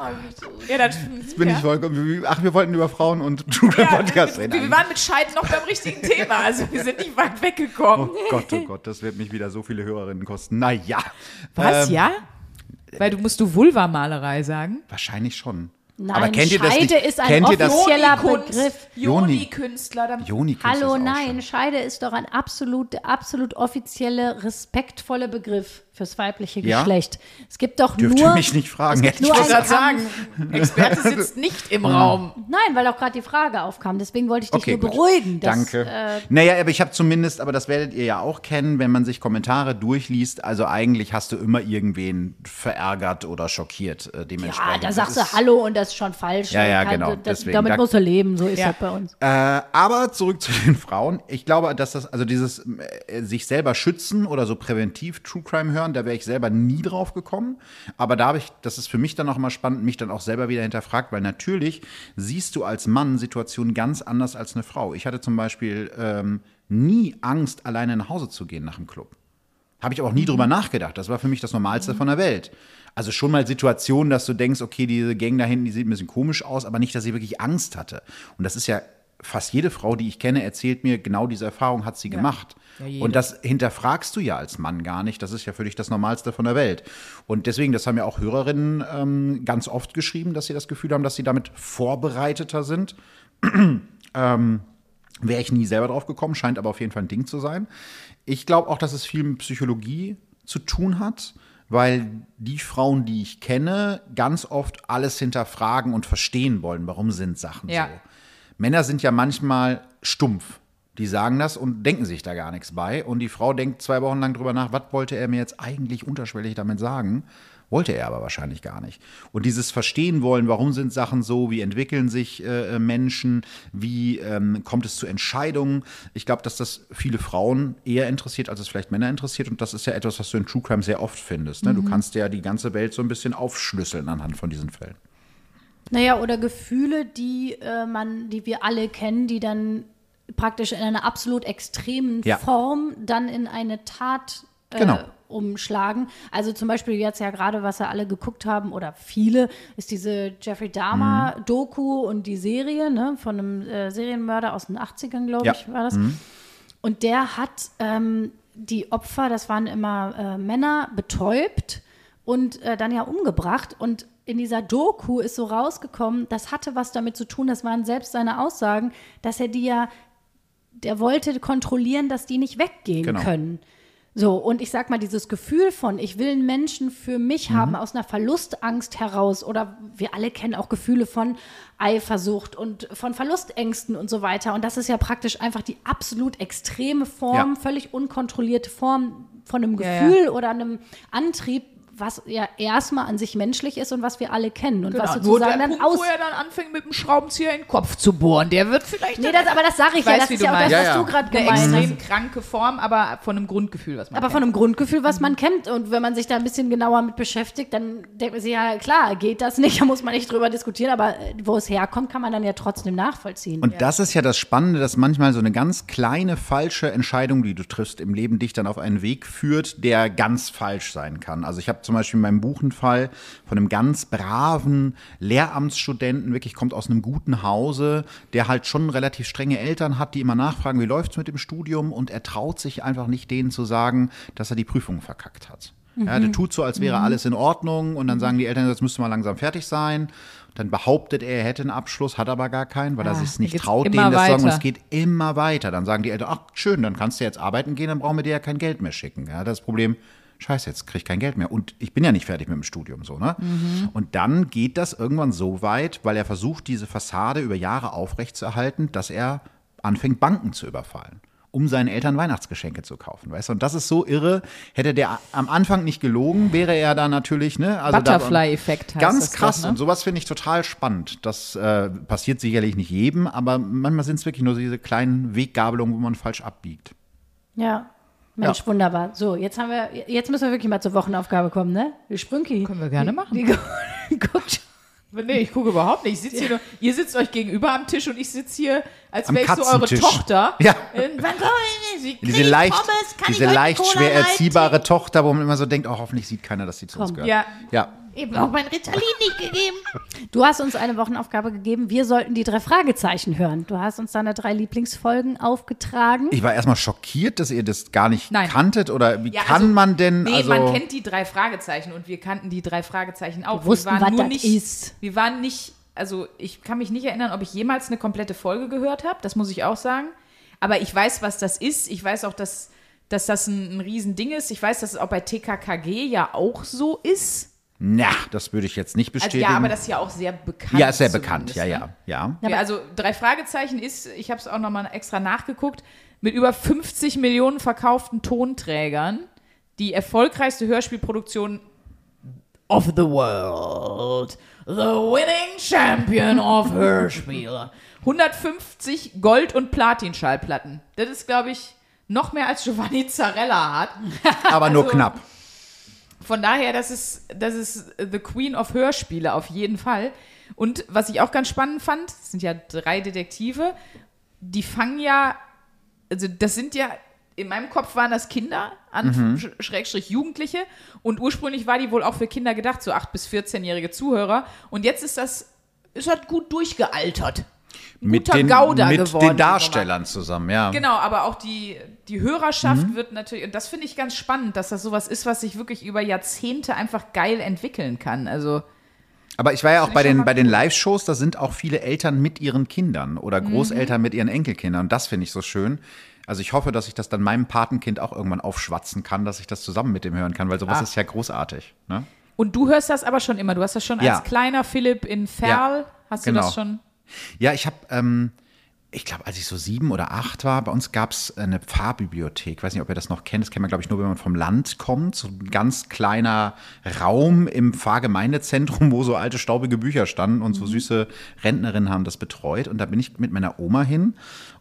ja, das, bin ja. ich vollkommen. Ach, wir wollten über Frauen und True Crime Ja, Podcast wir, reden. wir waren mit Scheiden noch beim richtigen Thema, also wir sind nicht weit weggekommen. Oh Gott, oh Gott, das wird mich wieder so viele Hörerinnen kosten. Naja. Was, Ähm, ja? Weil du musst du Vulva-Malerei sagen? Wahrscheinlich schon. Nein, Aber kennt ihr das Scheide nicht? ist ein Kennt ihr das? offizieller Begriff. Joni. Joni-Künstler. dann- Joni Hallo, ist auch nein. Scheide ist doch ein absolut, absolut offizielle, respektvolle Begriff fürs weibliche Ja? Geschlecht. Es gibt doch Dürft nur. ihr mich nicht fragen, Ich wollte gerade sagen, Experte sitzt nicht im Raum. Nein, weil auch gerade die Frage aufkam. Deswegen wollte ich dich Okay, nur gut. beruhigen. Dass, Danke. Äh, naja, aber ich habe zumindest, aber das werdet ihr ja auch kennen, wenn man sich Kommentare durchliest. Also eigentlich hast du immer irgendwen verärgert oder schockiert äh, ja, dementsprechend. da Das sagst du Hallo und das ist schon falsch. Ja, ja, Kann- genau. Das, Deswegen, damit da- musst du leben, so ist Ja. das bei uns. Äh, aber zurück zu den Frauen. Ich glaube, dass das, also dieses äh, sich selber schützen oder so präventiv True Crime hören, da wäre ich selber nie drauf gekommen. Aber da habe ich, das ist für mich dann auch mal spannend, mich dann auch selber wieder hinterfragt, weil natürlich siehst du als Mann Situationen ganz anders als eine Frau. Ich hatte zum Beispiel ähm, nie Angst, alleine nach Hause zu gehen nach dem Club. Habe ich aber auch nie drüber nachgedacht. Das war für mich das Normalste von der Welt. Also schon mal Situationen, dass du denkst, okay, diese Gang da hinten, die sieht ein bisschen komisch aus, aber nicht, dass sie wirklich Angst hatte. Und das ist ja fast jede Frau, die ich kenne, erzählt mir, genau diese Erfahrung hat sie gemacht. Ja. Und das hinterfragst du ja als Mann gar nicht. Das ist ja für dich das Normalste von der Welt. Und deswegen, das haben ja auch Hörerinnen ähm, ganz oft geschrieben, dass sie das Gefühl haben, dass sie damit vorbereiteter sind. ähm, Wäre ich nie selber drauf gekommen, scheint aber auf jeden Fall ein Ding zu sein. Ich glaube auch, dass es viel mit Psychologie zu tun hat, weil die Frauen, die ich kenne, ganz oft alles hinterfragen und verstehen wollen, warum sind Sachen Ja. so. Männer sind ja manchmal stumpf. Die sagen das und denken sich da gar nichts bei. Und die Frau denkt zwei Wochen lang drüber nach, was wollte er mir jetzt eigentlich unterschwellig damit sagen? Wollte er aber wahrscheinlich gar nicht. Und dieses Verstehen wollen, warum sind Sachen so, wie entwickeln sich äh, Menschen, wie ähm, kommt es zu Entscheidungen. Ich glaube, dass das viele Frauen eher interessiert, als es vielleicht Männer interessiert. Und das ist ja etwas, was du in True Crime sehr oft findest. Ne? Du kannst ja die ganze Welt so ein bisschen aufschlüsseln anhand von diesen Fällen. Naja, oder Gefühle, die äh, man, die wir alle kennen, die dann praktisch in einer absolut extremen Ja. Form dann in eine Tat äh, Genau. umschlagen. Also zum Beispiel jetzt ja gerade, was ja alle geguckt haben oder viele, ist diese Jeffrey Dahmer Mhm. Doku und die Serie ne, von einem äh, Serienmörder aus den 80ern, glaube Ja. ich, war das. Und der hat ähm, die Opfer, das waren immer äh, Männer, betäubt und äh, dann ja umgebracht. Und in dieser Doku ist so rausgekommen, das hatte was damit zu tun, das waren selbst seine Aussagen, dass er die ja, der wollte kontrollieren, dass die nicht weggehen Genau. können. So, und ich sag mal, dieses Gefühl von, ich will einen Menschen für mich haben, aus einer Verlustangst heraus, oder wir alle kennen auch Gefühle von Eifersucht und von Verlustängsten und so weiter. Und das ist ja praktisch einfach die absolut extreme Form, Ja. völlig unkontrollierte Form von einem Ja, Gefühl oder einem Antrieb, was ja erstmal an sich menschlich ist und was wir alle kennen und was Genau, nur der sozusagen dann Punkt, aus. wo er dann anfängt, mit dem Schraubenzieher in den Kopf zu bohren, der wird vielleicht Nee, das, aber das sage ich, Ich ja, weiß, das ist ja auch das, meinst. was Ja, ja. du gerade eine gemeint hast. extrem kranke Form, aber von einem Grundgefühl, was man Aber kennt. von einem Grundgefühl, was man kennt. Und wenn man sich da ein bisschen genauer mit beschäftigt, dann denkt man sich, ja klar, geht das nicht, da muss man nicht drüber diskutieren, aber äh, wo es herkommt, kann man dann ja trotzdem nachvollziehen. Und das ist ja das Spannende, dass manchmal so eine ganz kleine falsche Entscheidung, die du triffst im Leben, dich dann auf einen Weg führt, der ganz falsch sein kann. Also ich habe zum Beispiel in meinem Buch einen Fall von einem ganz braven Lehramtsstudenten, wirklich kommt aus einem guten Hause, der halt schon relativ strenge Eltern hat, die immer nachfragen, wie läuft's mit dem Studium? Und er traut sich einfach nicht, denen zu sagen, dass er die Prüfung verkackt hat. Ja, der tut so, als wäre alles in Ordnung und dann sagen die Eltern, jetzt müsste mal langsam fertig sein. Dann behauptet er, er hätte einen Abschluss, hat aber gar keinen, weil er Ah, sich dann nicht traut, denen das zu sagen. Und es geht immer weiter. Dann sagen die Eltern, ach schön, dann kannst du jetzt arbeiten gehen, dann brauchen wir dir ja kein Geld mehr schicken. Ja, das Problem, scheiße, jetzt krieg ich kein Geld mehr. Und ich bin ja nicht fertig mit dem Studium so, ne? Mhm. Und dann geht das irgendwann so weit, weil er versucht, diese Fassade über Jahre aufrechtzuerhalten, dass er anfängt, Banken zu überfallen. Um seinen Eltern Weihnachtsgeschenke zu kaufen, weißt du? Und das ist so irre. Hätte der am Anfang nicht gelogen, wäre er da natürlich, ne? Also Butterfly-Effekt heißt Ganz das krass. doch, ne? Und sowas finde ich total spannend. Das äh, passiert sicherlich nicht jedem, aber manchmal sind es wirklich nur diese kleinen Weggabelungen, wo man falsch abbiegt. ja. Mensch, Ja. wunderbar. So, jetzt haben wir, jetzt müssen wir wirklich mal zur Wochenaufgabe kommen, ne? Die Sprünki. Können wir gerne machen. Die, die guckt Nee, ich gucke überhaupt nicht. Ich sitze hier nur, ihr sitzt euch gegenüber am Tisch und ich sitze hier, als wäre ich so eure. Tochter. Ja. Wann kommen Sie? Diese leicht, Pommes? Kann diese leicht schwer Light erziehbare Tochter, wo man immer so denkt, oh, hoffentlich sieht keiner, dass sie zu uns gehört. Ja. ja. Ich habe auch mein Ritalin nicht gegeben. Du hast uns eine Wochenaufgabe gegeben. Wir sollten die drei Fragezeichen hören. Du hast uns deine drei Lieblingsfolgen aufgetragen. Ich war erstmal schockiert, dass ihr das gar nicht Nein. kanntet. Oder wie Ja, kann also, man denn? Nee, also, man kennt die drei Fragezeichen und wir kannten die drei Fragezeichen auch. Wir wussten, waren was nur das nicht, ist. Wir waren nicht, also ich kann mich nicht erinnern, ob ich jemals eine komplette Folge gehört habe, das muss ich auch sagen. Aber ich weiß, was das ist. Ich weiß auch, dass, dass das ein, ein Riesending ist. Ich weiß, dass es auch bei TKKG ja auch so ist. na, das würde ich jetzt nicht Also, bestätigen. ja, aber das ist ja auch sehr bekannt. ja, ist sehr bekannt. zumindest, Ja, ne? ja, ja. Ja, also drei Fragezeichen ist, ich habe es auch nochmal extra nachgeguckt, mit über 50 Millionen verkauften Tonträgern die erfolgreichste Hörspielproduktion of the world. The winning champion of Hörspiel. 150 Gold- und Platin-Schallplatten. Das ist, glaube ich, noch mehr als Giovanni Zarella hat. Aber nur Also- knapp. Von daher, das ist, das ist The Queen of Hörspiele auf jeden Fall. Und was ich auch ganz spannend fand, es sind ja drei Detektive, die fangen ja, also das sind ja, in meinem Kopf waren das Kinder, an Sch- Schrägstrich Jugendliche. Und ursprünglich war die wohl auch für Kinder gedacht, so 8- bis 14-jährige Zuhörer. Und jetzt ist das, ist halt gut durchgealtert. Mit den, Gauder mit geworden. den. Darstellern zusammen, ja. Genau, aber auch die, die Hörerschaft wird natürlich, und das finde ich ganz spannend, dass das sowas ist, was sich wirklich über Jahrzehnte einfach geil entwickeln kann. Also, Aber ich war ja auch bei den, bei den. Live-Shows, da sind auch viele Eltern mit ihren Kindern oder Mhm. Großeltern mit ihren Enkelkindern. Und das finde ich so schön. Also ich hoffe, dass ich das dann meinem Patenkind auch irgendwann aufschwatzen kann, dass ich das zusammen mit dem hören kann, weil sowas Ah. ist ja großartig. Ne? und du hörst das aber schon immer. Du hast das schon Ja. als kleiner Philipp in Ferl, hast du genau. das schon? Ja, ich habe, ähm, ich glaube, als ich so sieben oder acht war, bei uns gab es eine Pfarrbibliothek. Ich weiß nicht, ob ihr das noch kennt. Das kennt man, glaube ich, nur, wenn man vom Land kommt. So ein ganz kleiner Raum im Pfarrgemeindezentrum, wo so alte, staubige Bücher standen und so süße Rentnerinnen haben das betreut. Und da bin ich mit meiner Oma hin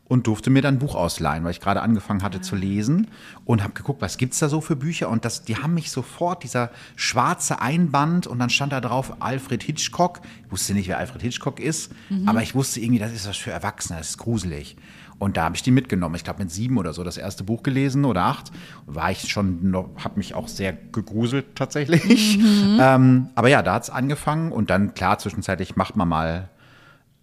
und durfte mir dann ein Buch ausleihen, weil ich gerade angefangen hatte zu lesen und habe geguckt, was gibt's da so für Bücher und das, die haben mich sofort, dieser schwarze Einband und dann stand da drauf Alfred Hitchcock. Ich wusste nicht, wer Alfred Hitchcock ist, aber ich wusste irgendwie, das ist was für Erwachsene, das ist gruselig. Und da habe ich die mitgenommen. Ich glaube, mit sieben oder so das erste Buch gelesen oder acht. War ich schon noch, habe mich auch sehr gegruselt tatsächlich. Ähm, aber ja, da hat's angefangen und dann, klar, zwischenzeitlich macht man mal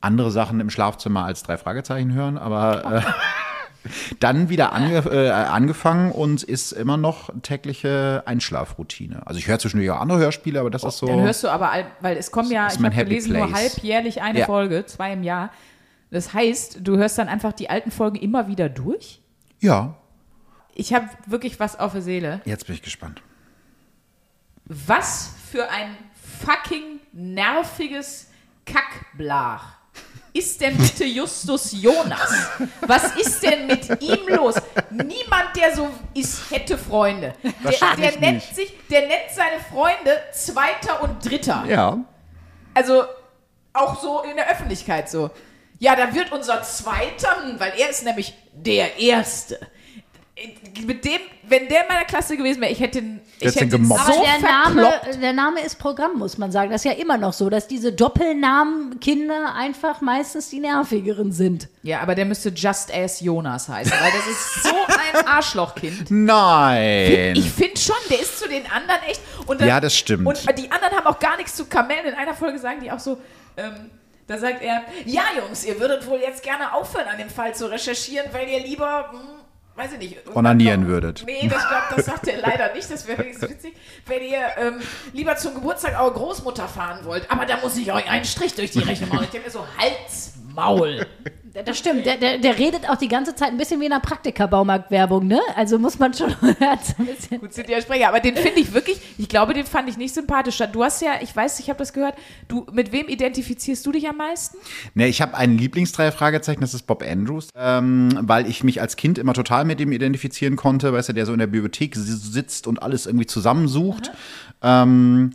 andere Sachen im Schlafzimmer als drei Fragezeichen hören, aber äh, dann wieder ange, äh, angefangen und ist immer noch tägliche Einschlafroutine. Also ich höre zwischendurch auch andere Hörspiele, aber das ist so. Dann hörst du aber, weil es kommen ja, ich habe gelesen, nur Place. halbjährlich eine Ja. Folge, zwei im Jahr. Das heißt, du hörst dann einfach die alten Folgen immer wieder durch? ja. ich habe wirklich was auf der Seele. Jetzt bin ich gespannt. Was für ein fucking nerviges Kackblach ist denn bitte Justus Jonas? Was ist denn mit ihm los? Niemand, der so ist, hätte Freunde. Der, der nennt nicht. sich, der nennt seine Freunde Zweiter und Dritter. Ja. Also auch so in der Öffentlichkeit so. Ja, da wird unser Zweiter, weil er ist nämlich der Erste. Mit dem, wenn der in meiner Klasse gewesen wäre, ich hätte ihn, ich hätte gemobbt. so der Name, der Name ist Programm, muss man sagen. Das ist ja immer noch so, dass diese Doppelnamen Kinder einfach meistens die nervigeren sind. Ja, aber der müsste Just As Jonas heißen, weil das ist so ein Arschlochkind. Nein. Ich finde schon, der ist zu den anderen echt. Und dann, Ja, das stimmt. Und die anderen haben auch gar nichts zu Kamellen. In einer Folge sagen die auch so, ähm, da sagt er, ja Jungs, ihr würdet wohl jetzt gerne aufhören, an dem Fall zu recherchieren, weil ihr lieber, hm, weiß ich nicht. Onanieren würdet. Nee, das, glaub, das sagt er leider nicht, das wäre wenigstens witzig. Wenn ihr ähm, lieber zum Geburtstag eure Großmutter fahren wollt, aber da muss ich euch einen Strich durch die Rechnung machen. Ich denke mir so, Hals, Maul. Das stimmt, der, der, der redet auch die ganze Zeit ein bisschen wie in einer Praktika-Baumarkt-Werbung, ne? Also muss man schon hat's ein bisschen. Gut sind die Sprecher, aber den finde ich wirklich, ich glaube, den fand ich nicht sympathisch. Du hast ja, ich weiß, ich habe das gehört, du, mit wem identifizierst du dich am meisten? Ne, ich habe einen Lieblingsdreier Fragezeichen, das ist Bob Andrews, ähm, weil ich mich als Kind immer total mit ihm identifizieren konnte, weißt du, der so in der Bibliothek si- sitzt und alles irgendwie zusammensucht. Ähm,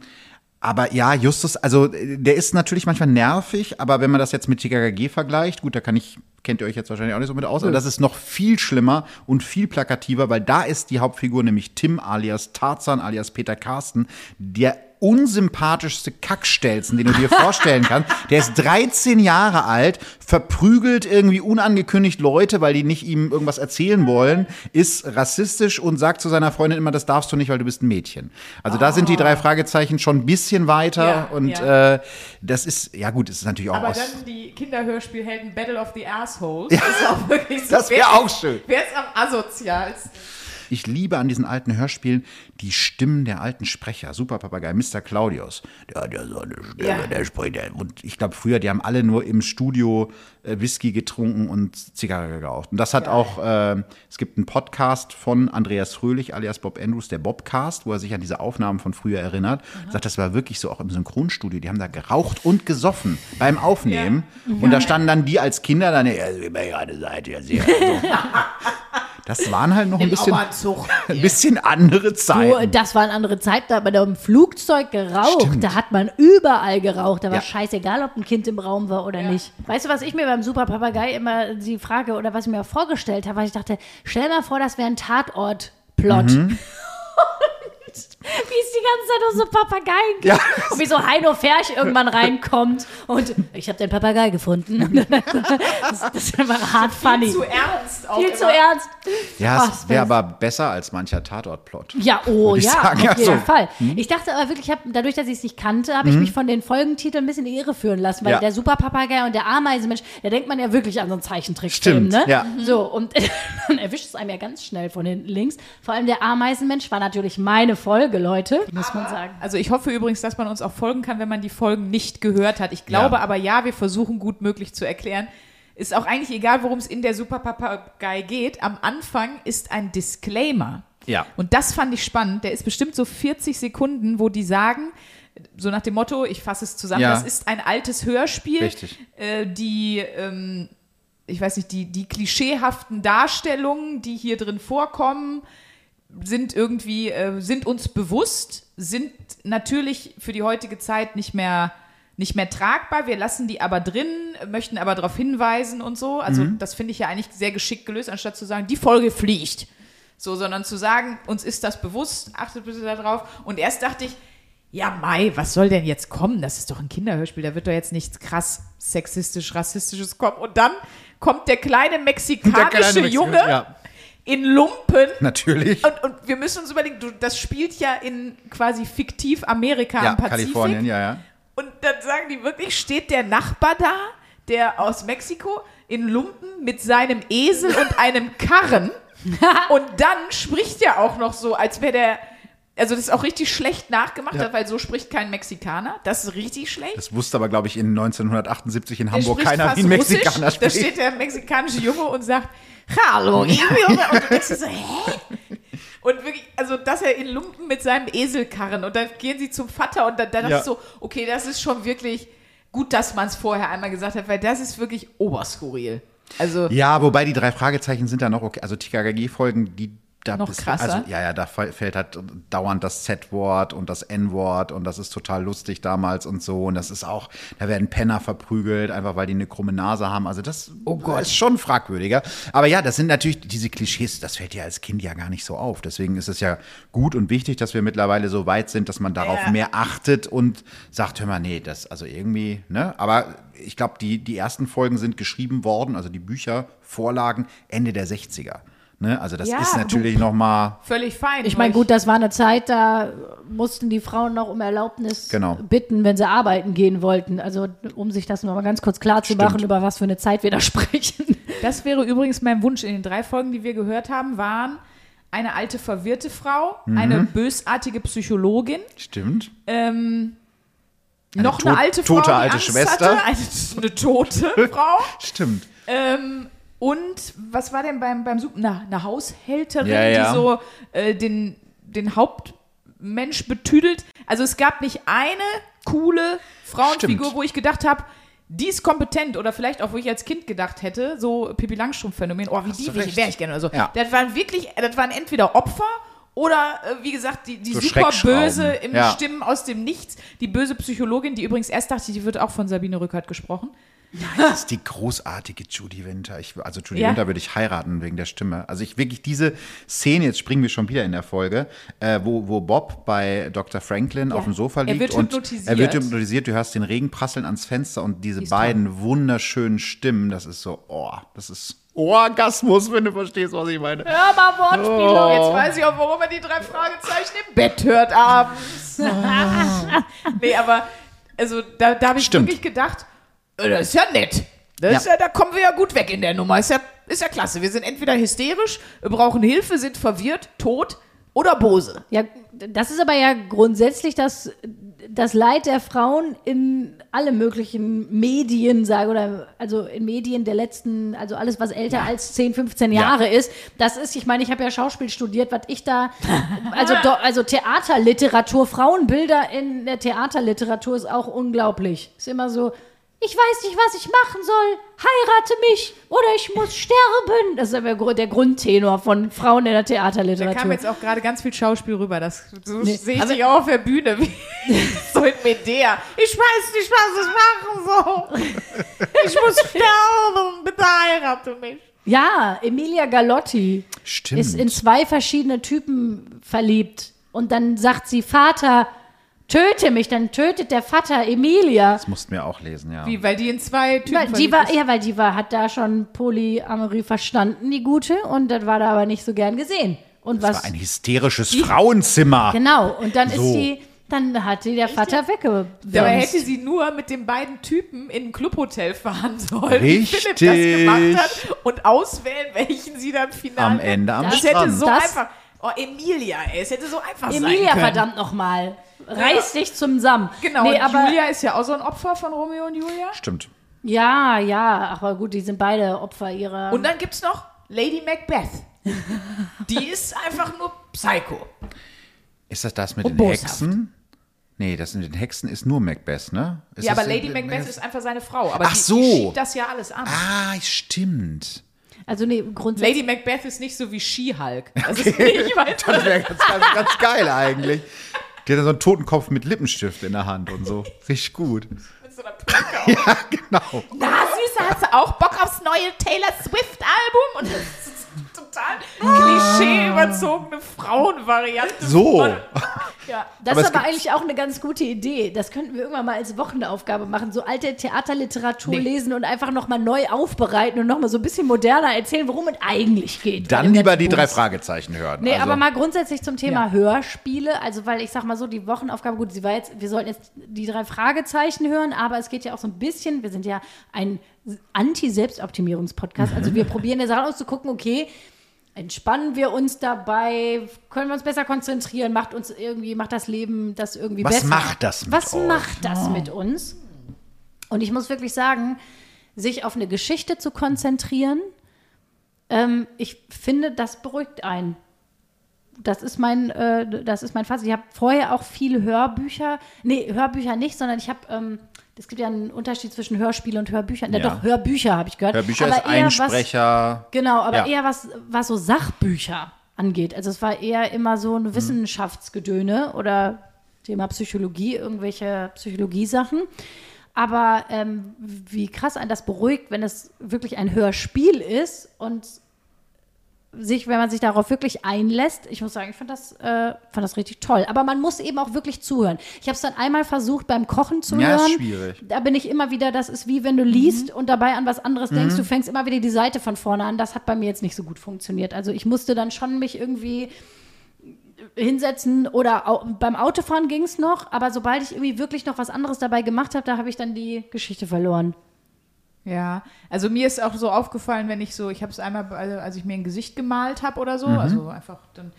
aber ja, Justus, also äh, der ist natürlich manchmal nervig, aber wenn man das jetzt mit TKKG vergleicht, gut, da kann ich, kennt ihr euch jetzt wahrscheinlich auch nicht so mit aus, aber das ist noch viel schlimmer und viel plakativer, weil da ist die Hauptfigur nämlich Tim alias Tarzan alias Peter Carsten, der unsympathischste Kackstelzen, den du dir vorstellen kannst. Der ist 13 Jahre alt, verprügelt irgendwie unangekündigt Leute, weil die nicht ihm irgendwas erzählen wollen, ist rassistisch und sagt zu seiner Freundin immer, das darfst du nicht, weil du bist ein Mädchen. Also da sind die drei Fragezeichen schon ein bisschen weiter Ja, und ja. Äh, das ist, ja gut, es ist natürlich auch Aber aus. dann die Kinderhörspielhelden Battle of the Assholes. Das ist auch wirklich so. Das wär wer- auch schön. Wer ist am asozialsten? Ich liebe an diesen alten Hörspielen die Stimmen der alten Sprecher. Super Papagei, Mr. Claudius. Der hat ja so eine Stimme, Ja. der spricht. Und ich glaube, früher, die haben alle nur im Studio Whisky getrunken und Zigarre geraucht. Und das hat auch, äh, es gibt einen Podcast von Andreas Fröhlich, alias Bob Andrews, der Bobcast, wo er sich an diese Aufnahmen von früher erinnert. Sagt, das war wirklich so auch im Synchronstudio. Die haben da geraucht und gesoffen beim Aufnehmen. Und da standen dann die als Kinder dann, ja, wie mir gerade seid ihr sehr. So. Das waren halt noch ein bisschen, ein bisschen andere Du, Zeiten. das waren andere Zeiten, da hat man da im Flugzeug geraucht. Stimmt. Da hat man überall geraucht. Da war Ja. scheißegal, ob ein Kind im Raum war oder nicht. Weißt du, was ich mir beim Super Papagei immer die Frage oder was ich mir vorgestellt habe, weil ich dachte, stell mal vor, das wäre ein Tatort-Plot. Mhm. Wie es die ganze Zeit um so Papageien geht. Ja. Und wie so Heino Ferch irgendwann reinkommt und ich habe den Papagei gefunden. Das, das ist einfach hart funny. Zu ernst auch Viel immer. zu ernst. Ja, es wäre aber besser als mancher Tatort-Plot. Ja, oh ja, sagen, auf ja, jeden so. Hm? Fall. Ich dachte aber wirklich, ich hab, dadurch, dass ich es nicht kannte, habe ich mich von den Folgentiteln ein bisschen in die Irre führen lassen, weil Ja. der Superpapagei und der Ameisenmensch, da denkt man ja wirklich an so einen Zeichentrickfilm, Stimmt, ne? ja. So, und dann erwischt es einem ja ganz schnell von hinten links. Vor allem der Ameisenmensch war natürlich meine Folge, Leute, muss man sagen. Also ich hoffe übrigens, dass man uns auch folgen kann, wenn man die Folgen nicht gehört hat. Ich glaube Ja. aber ja, wir versuchen gut möglich zu erklären. Ist auch eigentlich egal, worum es in der Super Papagei geht. Am Anfang ist ein Disclaimer. Ja. Und das fand ich spannend. Der ist bestimmt so 40 Sekunden, wo die sagen, so nach dem Motto, ich fasse es zusammen, Ja. das ist ein altes Hörspiel. Richtig. Äh, die, ähm, ich weiß nicht, die, die klischeehaften Darstellungen, die hier drin vorkommen, sind irgendwie, äh, sind uns bewusst, sind natürlich für die heutige Zeit nicht mehr, nicht mehr tragbar. Wir lassen die aber drin, möchten aber darauf hinweisen und so. Also das finde ich ja eigentlich sehr geschickt gelöst, anstatt zu sagen, die Folge fliegt. So, sondern zu sagen, uns ist das bewusst, achtet bitte darauf. Und erst dachte ich, ja, Mai, was soll denn jetzt kommen? Das ist doch ein Kinderhörspiel, da wird doch jetzt nichts krass sexistisch, rassistisches kommen. Und dann kommt der kleine mexikanische Junge Ja, in Lumpen. natürlich. Und, und wir müssen uns überlegen, du, das spielt ja in quasi fiktiv Amerika Ja, am Pazifik. Kalifornien, ja, ja. Und dann sagen die wirklich, steht der Nachbar da, der aus Mexiko, in Lumpen mit seinem Esel und einem Karren. und dann spricht er auch noch so, als wäre der Also das ist auch richtig schlecht nachgemacht, weil so spricht kein Mexikaner. Das ist richtig schlecht. Das wusste aber, glaube ich, in 1978 in Hamburg keiner, wie ein. Mexikaner Da spricht. steht der mexikanische Junge und sagt, Hallo, ich will. Und du denkst so, hä? Und wirklich, also, dass er in Lumpen mit seinem Esel karren und dann gehen sie zum Vater und dann, dann Ja. ich so, okay, das ist schon wirklich gut, dass man es vorher einmal gesagt hat, weil das ist wirklich oberskurril. Also, Ja, wobei die drei Fragezeichen sind da noch okay. Also TKKG-Folgen, die da Noch bis- krasser? Also, ja, ja, da fällt halt dauernd das Z-Wort und das N-Wort und das ist total lustig damals und so. Und das ist auch, da werden Penner verprügelt, einfach weil die eine krumme Nase haben. Also das Oh Gott. ist schon fragwürdiger. Aber ja, das sind natürlich diese Klischees, das fällt ja als Kind ja gar nicht so auf. Deswegen ist es ja gut und wichtig, dass wir mittlerweile so weit sind, dass man darauf Ja. mehr achtet und sagt, hör mal, nee, das, also irgendwie, ne? Aber ich glaube, die, die ersten Folgen sind geschrieben worden, also die Bücher, Vorlagen, Ende der 60er. Ne? Also das Ja, ist du- natürlich noch mal völlig fein. Ich meine, gut, das war eine Zeit, da mussten die Frauen noch um Erlaubnis Genau. bitten, wenn sie arbeiten gehen wollten. Also, um sich das noch mal ganz kurz klar zu Stimmt. machen, über was für eine Zeit wir da sprechen. Das wäre übrigens mein Wunsch. In den drei Folgen, die wir gehört haben, waren eine alte verwirrte Frau, Mhm. eine bösartige Psychologin, Stimmt. ähm, Eine noch eine alte Frau, tote die alte Angst Schwester. Hatte, eine, eine tote Frau. Stimmt. ähm, und was war denn beim, beim Such- Na, eine Haushälterin, Ja, ja. die so äh, den, den Hauptmensch betüdelt. Also es gab nicht eine coole Frauenfigur, Stimmt. wo ich gedacht habe, die ist kompetent oder vielleicht auch, wo ich als Kind gedacht hätte, so Pippi Langstrumpf-Phänomen, oh, wie Hast die wäre ich gerne oder so. Ja. Das waren wirklich, das waren entweder Opfer oder, äh, wie gesagt, die, die So super böse im Ja. Stimmen aus dem Nichts, die böse Psychologin, die übrigens erst dachte, die wird auch von Sabine Rückert gesprochen. Das ist die großartige Judy Winter. Ich, also Judy Ja. Winter würde ich heiraten wegen der Stimme. Also ich wirklich diese Szene, jetzt springen wir schon wieder in der Folge, äh, wo, wo Bob bei Dr. Franklin auf dem Sofa Er liegt wird und hypnotisiert. er wird hypnotisiert, du hörst den Regen prasseln ans Fenster und diese ist beiden wunderschönen Stimmen, das ist so, oh, das ist Orgasmus, wenn du verstehst, was ich meine. Hör mal Wortspiele. Jetzt weiß ich auch, warum er die drei Fragezeichen im Bett hört abends. nee, aber also da, da habe ich Stimmt. wirklich gedacht, das ist ja nett. Ja. Ist ja, da kommen wir ja gut weg in der Nummer. Ist ja, ist ja klasse. Wir sind entweder hysterisch, brauchen Hilfe, sind verwirrt, tot oder bose. Ja, das ist aber ja grundsätzlich das, das Leid der Frauen in alle möglichen Medien, sage oder also in Medien der letzten, also alles, was älter als 10, 15 Ja. Jahre ist. Das ist, ich meine, ich habe ja Schauspiel studiert, was ich da, also, also Theaterliteratur, Frauenbilder in der Theaterliteratur ist auch unglaublich. Ist immer so. Ich weiß nicht, was ich machen soll. Heirate mich oder ich muss sterben. Das ist aber der Grundtenor von Frauen in der Da Theaterliteratur. kam jetzt auch gerade ganz viel Schauspiel rüber. Das, so Nee, sehe ich dich auch auf der Bühne. Wie, so in Medea. Ich weiß nicht, was ich machen soll. Ich muss sterben. Bitte heirate mich. Ja, Emilia Galotti Stimmt. ist in zwei verschiedene Typen verliebt. Und dann sagt sie, Vater, töte mich. Dann tötet der Vater Emilia. Das mussten wir auch lesen, ja. Wie, weil die in zwei Typen Weil die war, ist. ja, weil die war, hat da schon Polyamorie verstanden, die gute. Und das war da aber nicht so gern gesehen. Und Das was, war ein hysterisches Frauenzimmer. genau. Und dann So. ist die, dann hat die der Vater weggebremst. Dabei hätte sie nur mit den beiden Typen in ein Clubhotel fahren sollen, wie Philipp das Richtig. gemacht hat und auswählen, welchen sie dann final Am Ende am Das Strand. hätte so Das- einfach. Oh, Emilia, ey, es hätte so einfach sein Emilia, können. verdammt nochmal. Reiß dich zusammen. Genau, Nee, und aber, Julia ist ja auch so ein Opfer von Romeo und Julia. Stimmt. Ja, ja, aber gut, die sind beide Opfer ihrer. Und dann gibt's noch Lady Macbeth. Die ist einfach nur Psycho. Ist das das mit Und den boshaft. Hexen? Nee, das mit den Hexen ist nur Macbeth, ne? Ist ja, das aber Lady in- Macbeth ist einfach seine Frau. Aber Ach die, so. die schiebt das ja alles an. Ah, stimmt. also nee, grundsätzlich. Lady Macbeth ist nicht so wie She-Hulk. Das ist nicht weiter. Das wäre ganz, ganz, ganz geil eigentlich. Die hat so einen Totenkopf mit Lippenstift in der Hand und so. Richtig gut. Mit so einer Perücke. Ja, genau. Na, Süße, hast du auch Bock aufs neue Taylor Swift-Album? Und das ist total klischee-überzogene Frauenvariante. So. Ja. Das Aber ist aber eigentlich auch eine ganz gute Idee. Das könnten wir irgendwann mal als Wochenaufgabe machen. So alte Theaterliteratur Nee. lesen und einfach nochmal neu aufbereiten und nochmal so ein bisschen moderner erzählen, worum es eigentlich geht. Dann lieber die drei Fragezeichen hören. Nee, also, aber mal grundsätzlich zum Thema Ja. Hörspiele. Also, weil ich sag mal so, die Wochenaufgabe, gut, sie war jetzt, wir sollten jetzt die drei Fragezeichen hören, aber es geht ja auch so ein bisschen, wir sind ja ein Anti-Selbstoptimierungs-Podcast. Also, wir probieren ja Sachen aus zu gucken, okay, entspannen wir uns dabei, können wir uns besser konzentrieren, macht uns irgendwie, macht das Leben das irgendwie Was besser. macht das mit Was euch? Oh. macht das mit uns? Und ich muss wirklich sagen, sich auf eine Geschichte zu konzentrieren, ähm, ich finde, das beruhigt einen. Das ist mein, äh, das ist mein Fazit. Ich habe vorher auch viele Hörbücher, nee, Hörbücher nicht, sondern ich habe, ähm, es gibt ja einen Unterschied zwischen Hörspiele und Hörbüchern. Ja, doch, Hörbücher habe ich gehört. Hörbücher aber ist eher was- Einsprecher. Genau, aber Ja. eher was, was so Sachbücher angeht. Also es war eher immer so Mhm. ein Wissenschaftsgedöne oder Thema Psychologie, irgendwelche Psychologiesachen. Aber ähm, wie krass einen das beruhigt, wenn es wirklich ein Hörspiel ist und sich, wenn man sich darauf wirklich einlässt, ich muss sagen, ich fand das, äh, fand das richtig toll. Aber man muss eben auch wirklich zuhören. Ich habe es dann einmal versucht beim Kochen zu Ja, ist hören. schwierig. Da bin ich immer wieder, das ist wie wenn du liest und dabei an was anderes denkst, du fängst immer wieder die Seite von vorne an. Das hat bei mir jetzt nicht so gut funktioniert. Also ich musste dann schon mich irgendwie hinsetzen oder au beim Autofahren ging es noch, aber sobald ich irgendwie wirklich noch was anderes dabei gemacht habe, da habe ich dann die Geschichte verloren. Ja, also mir ist auch so aufgefallen, wenn ich so, ich habe es einmal, also als ich mir ein Gesicht gemalt habe oder so, also einfach dann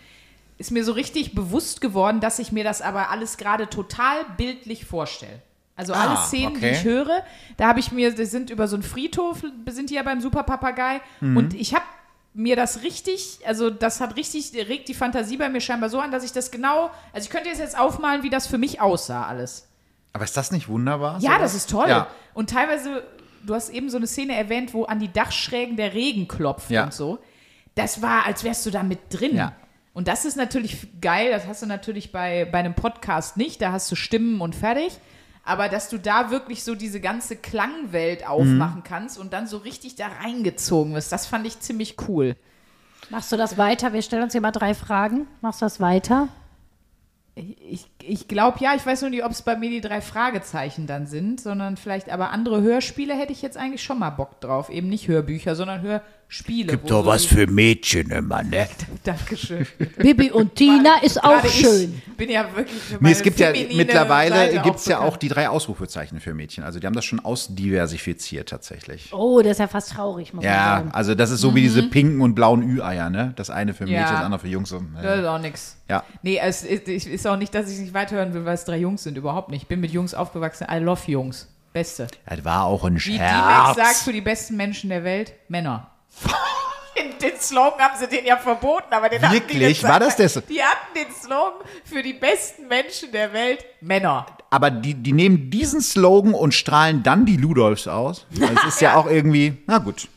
ist mir so richtig bewusst geworden, dass ich mir das aber alles gerade total bildlich vorstelle. Also alle Ah, Szenen, die okay. ich höre, da habe ich mir, das sind über so einen Friedhof, sind die ja beim Superpapagei und ich habe mir das richtig, also das hat richtig, regt die Fantasie bei mir scheinbar so an, dass ich das genau, also ich könnte jetzt aufmalen, wie das für mich aussah alles. Aber ist das nicht wunderbar? Ja, sowas? das ist toll. Ja. Und teilweise, du hast eben so eine Szene erwähnt, wo an die Dachschrägen der Regen klopft Ja. und so. Das war, als wärst du da mit drin. Ja. Und das ist natürlich geil, das hast du natürlich bei, bei einem Podcast nicht, da hast du Stimmen und fertig. Aber dass du da wirklich so diese ganze Klangwelt Mhm. aufmachen kannst und dann so richtig da reingezogen wirst, das fand ich ziemlich cool. Machst du das weiter? Wir stellen uns hier mal drei Fragen. Machst du das weiter? Ich, ich glaube ja, ich weiß nur nicht, ob es bei mir die drei Fragezeichen dann sind, sondern vielleicht aber andere Hörspiele hätte ich jetzt eigentlich schon mal Bock drauf. Eben nicht Hörbücher, sondern Hörspiele. Gibt doch so was für Mädchen immer, ne? Dankeschön. Bibi und Tina ist auch schön. Ich bin ja wirklich. für Nee, es gibt ja mittlerweile gibt es ja auch die drei Ausrufezeichen für Mädchen. Also die haben das schon ausdiversifiziert tatsächlich. Oh, das ist ja fast traurig, muss man Ja, sagen. also das ist so wie diese pinken und blauen Ü-Eier, ne? Das eine für Mädchen, Mhm. Ja. das andere für Jungs. So, Das äh, ist auch nix. Ja. Nee, es ist, auch nicht, dass ich nicht weiterhören will, weil es drei Jungs sind. Überhaupt nicht. Ich bin mit Jungs aufgewachsen. I love Jungs. Beste. Das war auch ein Wie D-Max sagt, Scherz. für die besten Menschen der Welt, Männer. Den, Slogan haben sie den ja verboten, aber den hatten die Wirklich? War das das? Die hatten den Slogan für die besten Menschen der Welt, Männer. Aber die, die nehmen diesen Slogan und strahlen dann die Ludolfs aus. Das ist ja auch irgendwie, na gut.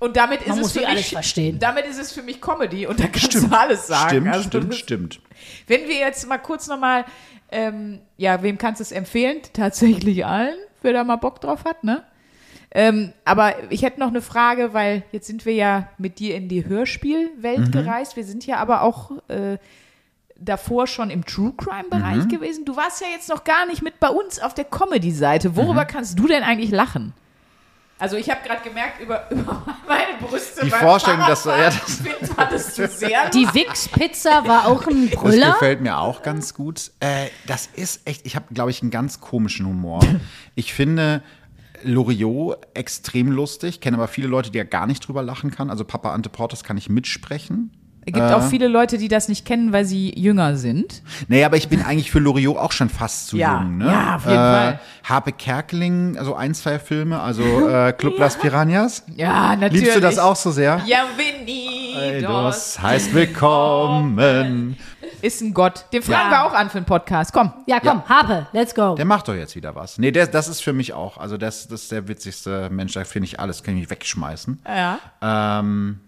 Und damit ist Man es muss für mich, alles verstehen. Damit ist es für mich Comedy und da kannst du alles sagen. Stimmt, Also, stimmt, das- stimmt. Wenn wir jetzt mal kurz nochmal, ähm, ja, wem kannst du es empfehlen? Tatsächlich allen, wer da mal Bock drauf hat, ne? Ähm, aber ich hätte noch eine Frage, weil jetzt sind wir ja mit dir in die Hörspielwelt gereist. Wir sind ja aber auch äh, davor schon im True Crime-Bereich gewesen. Du warst ja jetzt noch gar nicht mit bei uns auf der Comedy-Seite. Worüber kannst du denn eigentlich lachen? Also ich habe gerade gemerkt, über, über meine Brüste Die Vorstellung, dass- ja, Fahrradfahren das- fandest du sehr Die Wix-Pizza war auch ein Das Brüller. gefällt mir auch ganz gut. Äh, das ist echt, ich habe, glaube ich, einen ganz komischen Humor. Ich finde Loriot extrem lustig, kenne aber viele Leute, die ja gar nicht drüber lachen kann. Also Papa Ante Portas kann ich mitsprechen. Es gibt auch viele Leute, die das nicht kennen, weil sie jünger sind. Nee, aber ich bin eigentlich für Loriot auch schon fast zu Ja, jung. Ne? ja, auf jeden Fall. Harpe Kerkeling, also ein, zwei Filme, also äh, Club Las Piranhas. Ja, natürlich. Liebst du das auch so sehr? Ja, Venidos Das heißt willkommen. Ist ein Gott. Den fragen Ja. wir auch an für einen Podcast. Komm. Ja, komm, Harpe, let's go. Der macht doch jetzt wieder was. Nee, der, das ist für mich auch. Also das, das ist der witzigste Mensch, da finde ich alles, kann ich mich wegschmeißen. Ja. Ähm,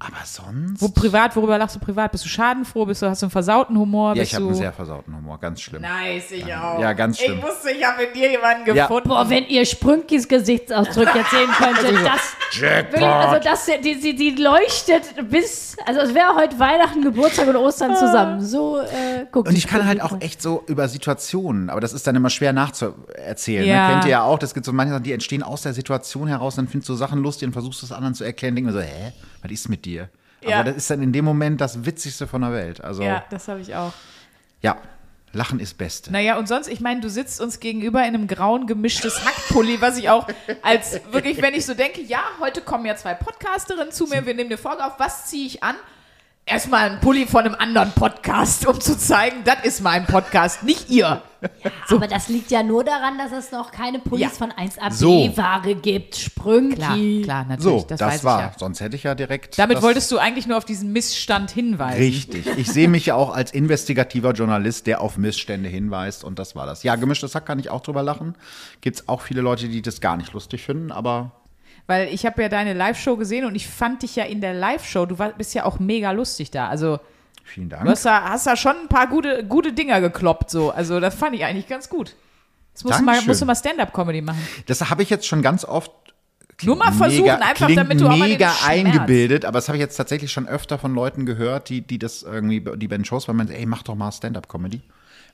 aber sonst. Wo privat, worüber lachst du privat? Bist du schadenfroh? Bist du, hast du einen versauten Humor? ja, ich habe einen sehr versauten Humor, ganz schlimm. Nice, ich auch. Ja, ganz schlimm. Ich wusste, ich habe in dir jemanden Ja. gefunden. Boah, wenn ihr Sprünkis Gesichtsausdruck jetzt sehen könntet, das, wirklich, also das, die, die, die leuchtet bis, also es wäre heute Weihnachten, Geburtstag und Ostern zusammen. So äh, guckt Und ich kann halt auch echt so über Situationen, aber das ist dann immer schwer nachzuerzählen. Ja. Ne? Kennt ihr ja auch, das gibt so manche Sachen, die entstehen aus der Situation heraus, dann findest du Sachen lustig und versuchst es anderen zu erklären, denken so, hä, was ist mit dir? Ja. Aber das ist dann in dem Moment das Witzigste von der Welt. Also, Ja, ja. das habe ich auch. Lachen ist Beste. Naja, und sonst, ich meine, du sitzt uns gegenüber in einem grauen gemischtes Hackpulli, was ich auch als wirklich, wenn ich so denke, ja, heute kommen ja zwei Podcasterinnen zu mir, wir nehmen eine Folge auf, was ziehe ich an? Erstmal ein Pulli von einem anderen Podcast, um zu zeigen, das ist mein Podcast, nicht ihr. Aber das liegt ja nur daran, dass es noch keine Pullis Ja. von 1AB So. Gibt. Sprünki. Klar, klar, natürlich, So, das, das, weiß war. ich ja. Sonst hätte ich ja direkt. Damit das, wolltest du eigentlich nur auf diesen Missstand hinweisen. Richtig. Ich sehe mich ja auch als investigativer Journalist, der auf Missstände hinweist und das war das. Ja, gemischtes Hack kann ich auch drüber lachen. Gibt es auch viele Leute, die das gar nicht lustig finden, aber Weil ich habe ja deine Live-Show gesehen und ich fand dich ja in der Live-Show, du war, bist ja auch mega lustig da. Also vielen du Dank. hast da, hast da schon ein paar gute, gute Dinger gekloppt. So. Also das fand ich eigentlich ganz gut. Jetzt musst du mal, Dankeschön. musst du mal Stand-Up-Comedy machen. Das habe ich jetzt schon ganz oft. Nur mal versuchen, mega, einfach damit du auch mal mega eingebildet, aber das habe ich jetzt tatsächlich schon öfter von Leuten gehört, die, die das irgendwie, die bei den Shows waren, meinen, ey, mach doch mal Stand-Up-Comedy.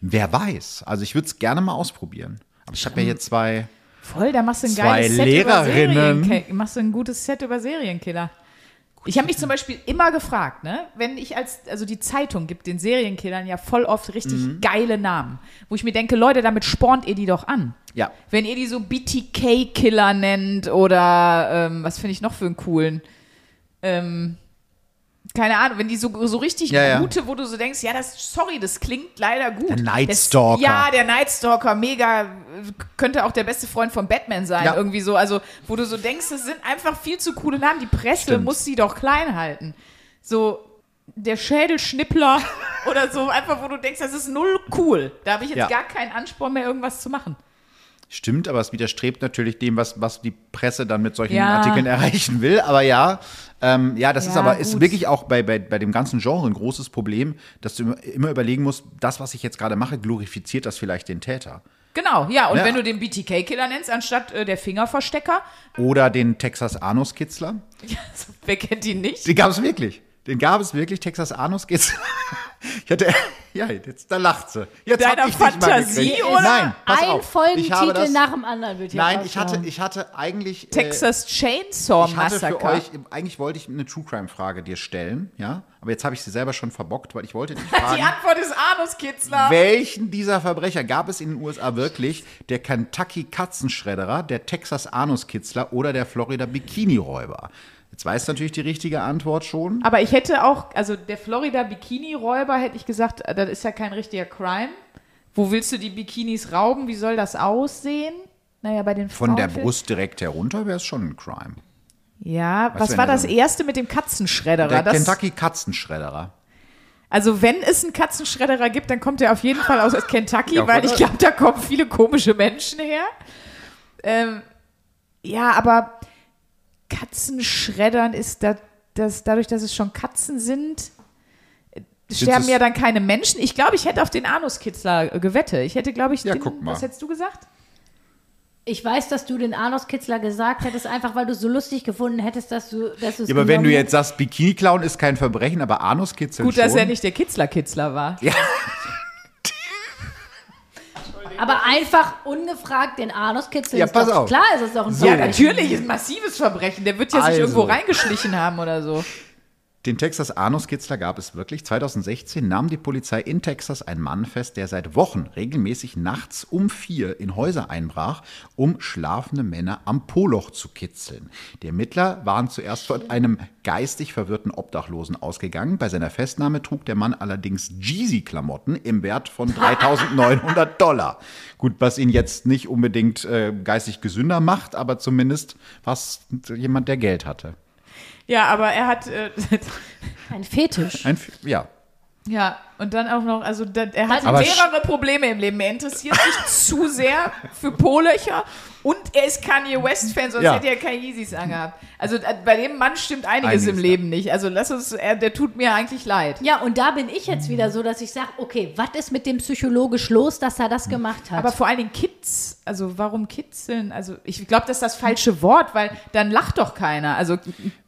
Wer weiß. Also ich würde es gerne mal ausprobieren. Aber ich habe ja jetzt zwei. Voll, da machst du ein Zwei geiles Set Lehrerinnen. über Serienkiller. Machst du ein gutes Set über Serienkiller. Ich habe mich zum Beispiel immer gefragt, ne, wenn ich als, also die Zeitung gibt den Serienkillern ja voll oft richtig Mhm. geile Namen, wo ich mir denke, Leute, damit spornt ihr die doch an. Ja. Wenn ihr die so BTK-Killer nennt oder ähm, was finde ich noch für einen coolen, ähm, keine Ahnung, wenn die so, so richtig Ja, ja. gute, wo du so denkst, ja, das, sorry, das klingt leider gut. Der Night Das- Stalker. Ja, der Night Stalker, mega, könnte auch der beste Freund von Batman sein, Ja. irgendwie so. Also, wo du so denkst, das sind einfach viel zu coole Namen. Die Presse Stimmt. muss sie doch klein halten. So, der Schädelschnippler oder so, einfach, wo du denkst, das ist null cool. Da habe ich jetzt Ja. gar keinen Ansporn mehr, irgendwas zu machen. Stimmt, aber es widerstrebt natürlich dem, was, was die Presse dann mit solchen Ja. Artikeln erreichen will. Aber ja, ähm, ja, das ist Ja, aber ist wirklich auch bei, bei, bei dem ganzen Genre ein großes Problem, dass du immer, überlegen musst, das, was ich jetzt gerade mache, glorifiziert das vielleicht den Täter. Genau, ja. Und Ja. wenn du den BTK-Killer nennst, anstatt äh, der Fingerverstecker, Oder den Texas Anus-Kitzler. wer kennt ihn nicht? Den gab es wirklich. Den gab es wirklich, Texas Anus-Kitzler. Ich hatte, ja, jetzt, da lacht sie. Jetzt Deiner ich Fantasie, oder? Nein, pass Ein auf. Folgentitel das, nach dem anderen wird hier Nein, ich hatte, ich hatte eigentlich. äh, Texas Chainsaw Ich hatte für Massacre. euch, eigentlich wollte ich eine True Crime Frage dir stellen, ja, aber jetzt habe ich sie selber schon verbockt, weil ich wollte dich Die Antwort ist Anuskitzler. welchen dieser Verbrecher gab es in den USA wirklich? Der Kentucky Katzenschredderer, der Texas Anuskitzler oder der Florida Bikini-Räuber? Jetzt weißt du natürlich die richtige Antwort schon. Aber ich hätte auch, also der Florida Bikini-Räuber hätte ich gesagt, äh, das ist ja kein richtiger Crime. Wo willst du die Bikinis rauben? Wie soll das aussehen? Naja, bei den Von der Brust direkt herunter wäre es schon ein Crime. Ja, was, wär war denn das erste mit dem Katzenschredderer? Der Das, Kentucky Katzenschredderer. also wenn es einen Katzenschredderer gibt, dann kommt er auf jeden Fall aus Kentucky, Ja, weil ich glaube, da kommen viele komische Menschen her. Ähm, ja, aber Katzenschreddern ist da, das, dadurch, dass es schon Katzen sind, sterben ja dann keine Menschen. Ich glaube, ich hätte auf den Anuskitzler gewettet. Ich hätte, glaube ich, Ja, den, guck mal. was hättest du gesagt? Ich weiß, dass du den Anuskitzler gesagt hättest, einfach weil du es so lustig gefunden hättest, dass du dass Ja, aber wenn du jetzt sagst, Bikini-Clown ist kein Verbrechen, aber Anuskitzeln Gut, schon. dass er nicht der Kitzler-Kitzler war. Ja, Aber einfach ungefragt den Anus kitzeln. Ja, ist pass doch, auf. Klar ist es doch ein So. Ja, natürlich, ist ein massives Verbrechen. Der wird ja sich Also. irgendwo reingeschlichen haben oder so. Den Texas Anuskitzler gab es wirklich. 2016 nahm die Polizei in Texas einen Mann fest, der seit Wochen regelmäßig nachts um vier in Häuser einbrach, um schlafende Männer am Poloch zu kitzeln. Die Ermittler waren zuerst von einem geistig verwirrten Obdachlosen ausgegangen. Bei seiner Festnahme trug der Mann allerdings Jeezy-Klamotten im Wert von 3.900 Dollar. Gut, was ihn jetzt nicht unbedingt äh, geistig gesünder macht, aber zumindest was jemand, der Geld hatte. Ja, aber er hat, äh, Ein Fetisch. Ein, ja, ja, und dann auch noch, also da, er hat Aber mehrere Probleme im Leben. Er interessiert sich zu sehr für Po-Löcher und er ist Kanye West-Fan, sonst Ja. hätte er keine Yeezys angehabt. Also äh, bei dem Mann stimmt einiges, Einiges, im Leben nicht. Also lass uns, er, der tut mir eigentlich leid. Ja, und da bin ich jetzt wieder so, dass ich sage, okay, was ist mit dem psychologisch los, dass er das gemacht hat? Aber vor allen Dingen Kids, also warum kitzeln? Also ich glaube, das ist das falsche Wort, weil dann lacht doch keiner. Also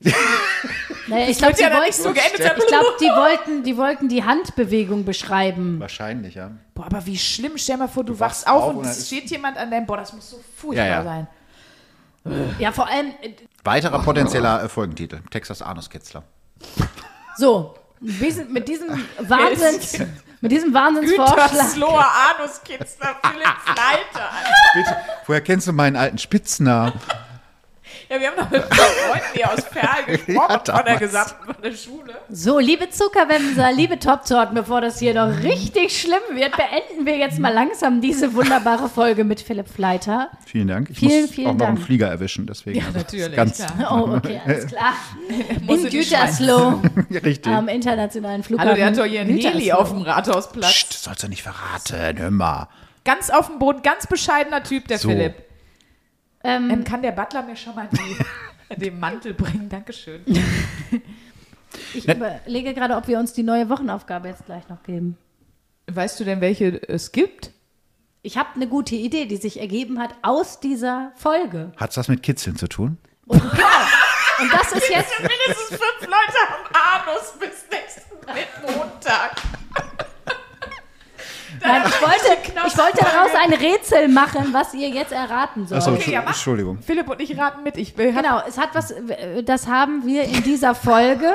naja, ich glaube, ja die, so ich glaub, die, wollten, die wollten die Handbewegung beschreiben. wahrscheinlich, ja. Boah, aber wie schlimm. Stell mal vor, du, wachst wachst auf auf und und es steht jemand an deinem, boah, das muss so furchtbar Ja, ja. sein. Ja, vor allem, äh, Weiterer potenzieller äh, Folgentitel: Texas Anuskitzler. so, mit diesem Wahnsinns, mit diesem Wahnsinnsvorschlag. Gütersloher Anuskitzler Philipp Fleiter. Bitte, woher kennst du meinen alten Spitznamen? Ja, wir haben noch mit Freunden hier aus Perl gesprochen Ja, von der gesamten von der Schule. So, liebe Zuckerwämser, liebe Top-Torten, bevor das hier noch richtig schlimm wird, beenden wir jetzt mal langsam diese wunderbare Folge mit Philipp Fleiter. Vielen Dank. Ich Vielen, muss vielen auch noch einen. Flieger erwischen, deswegen. also das ist natürlich, Ganz klar. Oh, okay, alles klar. In Gütersloh, richtig. am internationalen Flughafen. Hallo, der hat doch hier ein Heli auf dem Rathausplatz. Psst, sollst du nicht verraten. Hör mal. Ganz auf dem Boden, ganz bescheidener Typ, der So. Philipp. Ähm, Ähm, kann der Butler mir schon mal die, den Mantel bringen? Dankeschön. ich überlege gerade, ob wir uns die neue Wochenaufgabe jetzt gleich noch geben. Weißt du denn, welche es gibt? Ich habe eine gute Idee, die sich ergeben hat aus dieser Folge. Hat's was mit Kitzeln zu tun? Und, genau. Und das ist jetzt Mindestens fünf Leute am Anus bis nächsten Montag. Nein, ich wollte, ich wollte daraus ein Rätsel machen, was ihr jetzt erraten sollt. Achso, Okay, ja. Entschuldigung. Philipp und ich raten mit. Ich will, Genau, es hat was, das haben wir in dieser Folge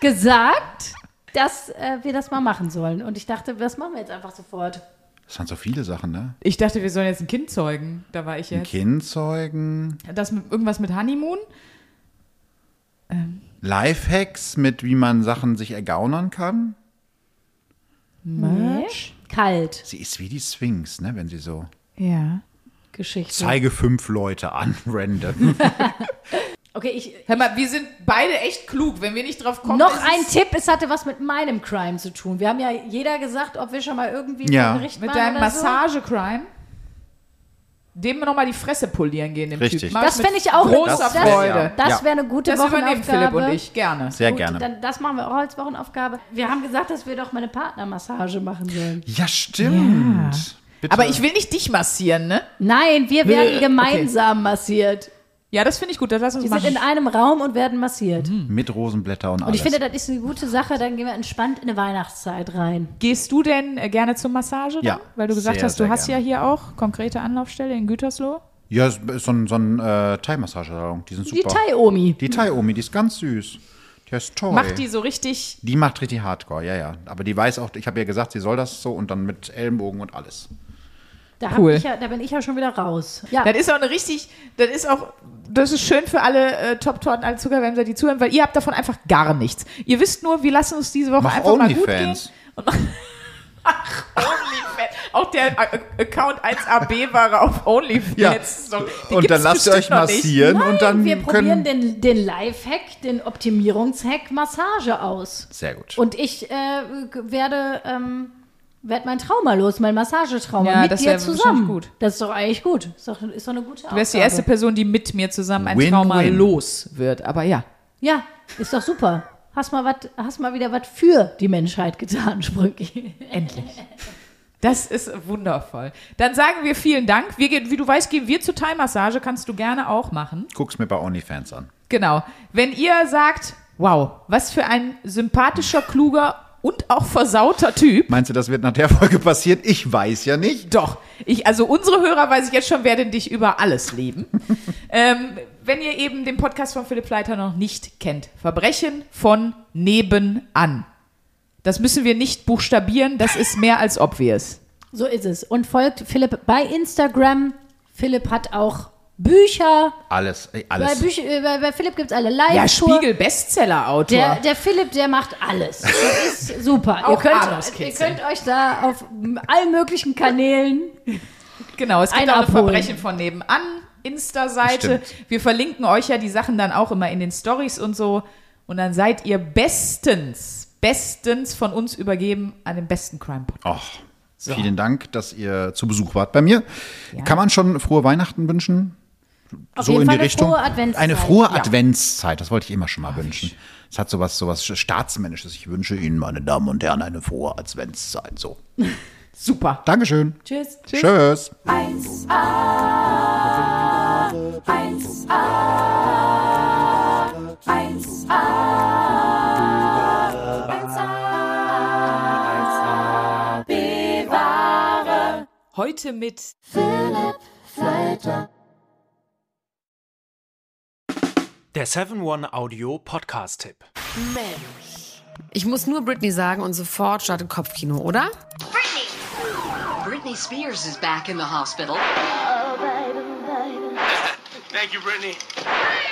gesagt, dass äh, wir das mal machen sollen. Und ich dachte, das machen wir jetzt einfach sofort. Das waren so viele Sachen, ne? Ich dachte, wir sollen jetzt ein Kind zeugen. Da war ich Ein jetzt. Kind zeugen, Das mit, irgendwas mit Honeymoon? Lifehacks mit, wie man Sachen sich ergaunern kann. Merch? Kalt. Sie ist wie die Sphinx, ne? Wenn sie so. Ja. Geschichte. Zeige fünf Leute an, random. Okay, ich, Hör mal, wir sind beide echt klug. Wenn wir nicht drauf kommen. noch ist ein es- Tipp, es hatte was mit meinem Crime zu tun. Wir haben ja jeder gesagt, ob wir schon mal irgendwie Ja. Gericht Mit deinem oder so. Dem wir nochmal die Fresse polieren gehen, dem Richtig. Typ. Mach Das fände ich auch großer das, Freude. Das, Ja. wäre eine gute Das übernehmen Wochenaufgabe. Philipp und ich gerne. Sehr Gut, gerne. Dann, das machen wir auch als Wochenaufgabe. Wir haben gesagt, dass wir doch mal eine Partnermassage machen sollen. Ja, stimmt. Bitte. Aber ich will nicht dich massieren, ne? Nein, wir werden gemeinsam massiert. Ja, das finde ich gut. Das lass uns Die sind in machen. einem Raum und werden massiert. Mit Rosenblätter und alles. Und ich finde, das ist eine gute Sache. Dann gehen wir entspannt in eine Weihnachtszeit rein. Gehst du denn äh, gerne zur Massage? Dann? Ja, Weil du gesagt sehr, hast, du hast gerne. ja hier auch konkrete Anlaufstelle in Gütersloh. ja, es ist so ein, so ein äh, Thai-Massagesalon. Die sind Die super. Thai-Omi. Die Thai-Omi, die ist ganz süß. Die heißt Toy. Macht die so richtig. Die macht richtig Hardcore, ja, ja. Aber die weiß auch, ich habe ihr gesagt, sie soll das so und dann mit Ellenbogen und alles. Da, Cool. ich ja, da bin ich ja schon wieder raus. Ja, Das ist auch eine richtig, das ist auch, das ist schön für alle äh, Top-Torten, alle Zuckerwämser, die zuhören, weil ihr habt davon einfach gar nichts. Ihr wisst nur, wir lassen uns diese Woche Mach einfach mal gut gehen. OnlyFans. Und Ach, OnlyFans. Auch der äh, Account 1AB war auf OnlyFans. Ja. So, Und dann lasst ihr euch massieren und dann wir probieren können. den, den Lifehack, den Optimierungshack Massage aus. Sehr gut. Und ich äh, werde, ähm, werd mein Trauma los, mein Massagetrauma Ja, mit das dir zusammen. gut. Das ist doch eigentlich gut. Ist doch, ist doch eine gute Du wärst die erste Person, die mit mir zusammen ein Win-win. Trauma los wird. Aber ja. Ja, ist doch super. Hast mal, wat, hast mal wieder was für die Menschheit getan, Sprünki. Endlich. Das ist wundervoll. Dann sagen wir vielen Dank. Wir gehen, wie du weißt, gehen wir zur Thai-Massage. Kannst du gerne auch machen. Guck's mir bei OnlyFans an. Genau. Wenn ihr sagt, wow, was für ein sympathischer, kluger und auch versauter Typ. Meinst du, das wird nach der Folge passieren? Ich weiß ja nicht. Doch. Ich, also unsere Hörer, weiß ich jetzt schon, werden dich über alles lieben. ähm, wenn ihr eben den Podcast von Philipp Leiter noch nicht kennt. Verbrechen von nebenan. Das müssen wir nicht buchstabieren, das ist mehr als obvious. So ist es. Und folgt Philipp bei Instagram. Philipp hat auch Bücher. Alles, ey, Bei, alles. Büch äh, bei, bei Philipp gibt es alle live Ja, Spiegel-Bestseller-Autor. Der, der Philipp, der macht alles. Das ist super. ihr, könnt, ihr könnt euch da auf allen möglichen Kanälen Genau, es gibt Ein auch eine abholen. Verbrechen von nebenan Insta-Seite. Wir verlinken euch ja die Sachen dann auch immer in den Stories und so. Und dann seid ihr bestens, bestens von uns übergeben an den besten Crime-Podcast. Och, Vielen Dank, dass ihr zu Besuch wart bei mir. Kann man schon frohe Weihnachten wünschen? Auf so jeden in die Richtung. frohe Adventszeit. Eine frohe Ja. Adventszeit, das wollte ich immer schon mal wünschen. Es hat sowas, sowas Staatsmännisches. Ich wünsche Ihnen, meine Damen und Herren, eine frohe Adventszeit. So. Super. Dankeschön. Tschüss. Tschüss. 1A, Heute mit Der 7-One-Audio-Podcast-Tipp. Mensch, Ich muss nur Britney sagen und sofort startet Kopfkino, oder? Britney! Britney Spears is back in the hospital. Thank you, Brittany. Free Britney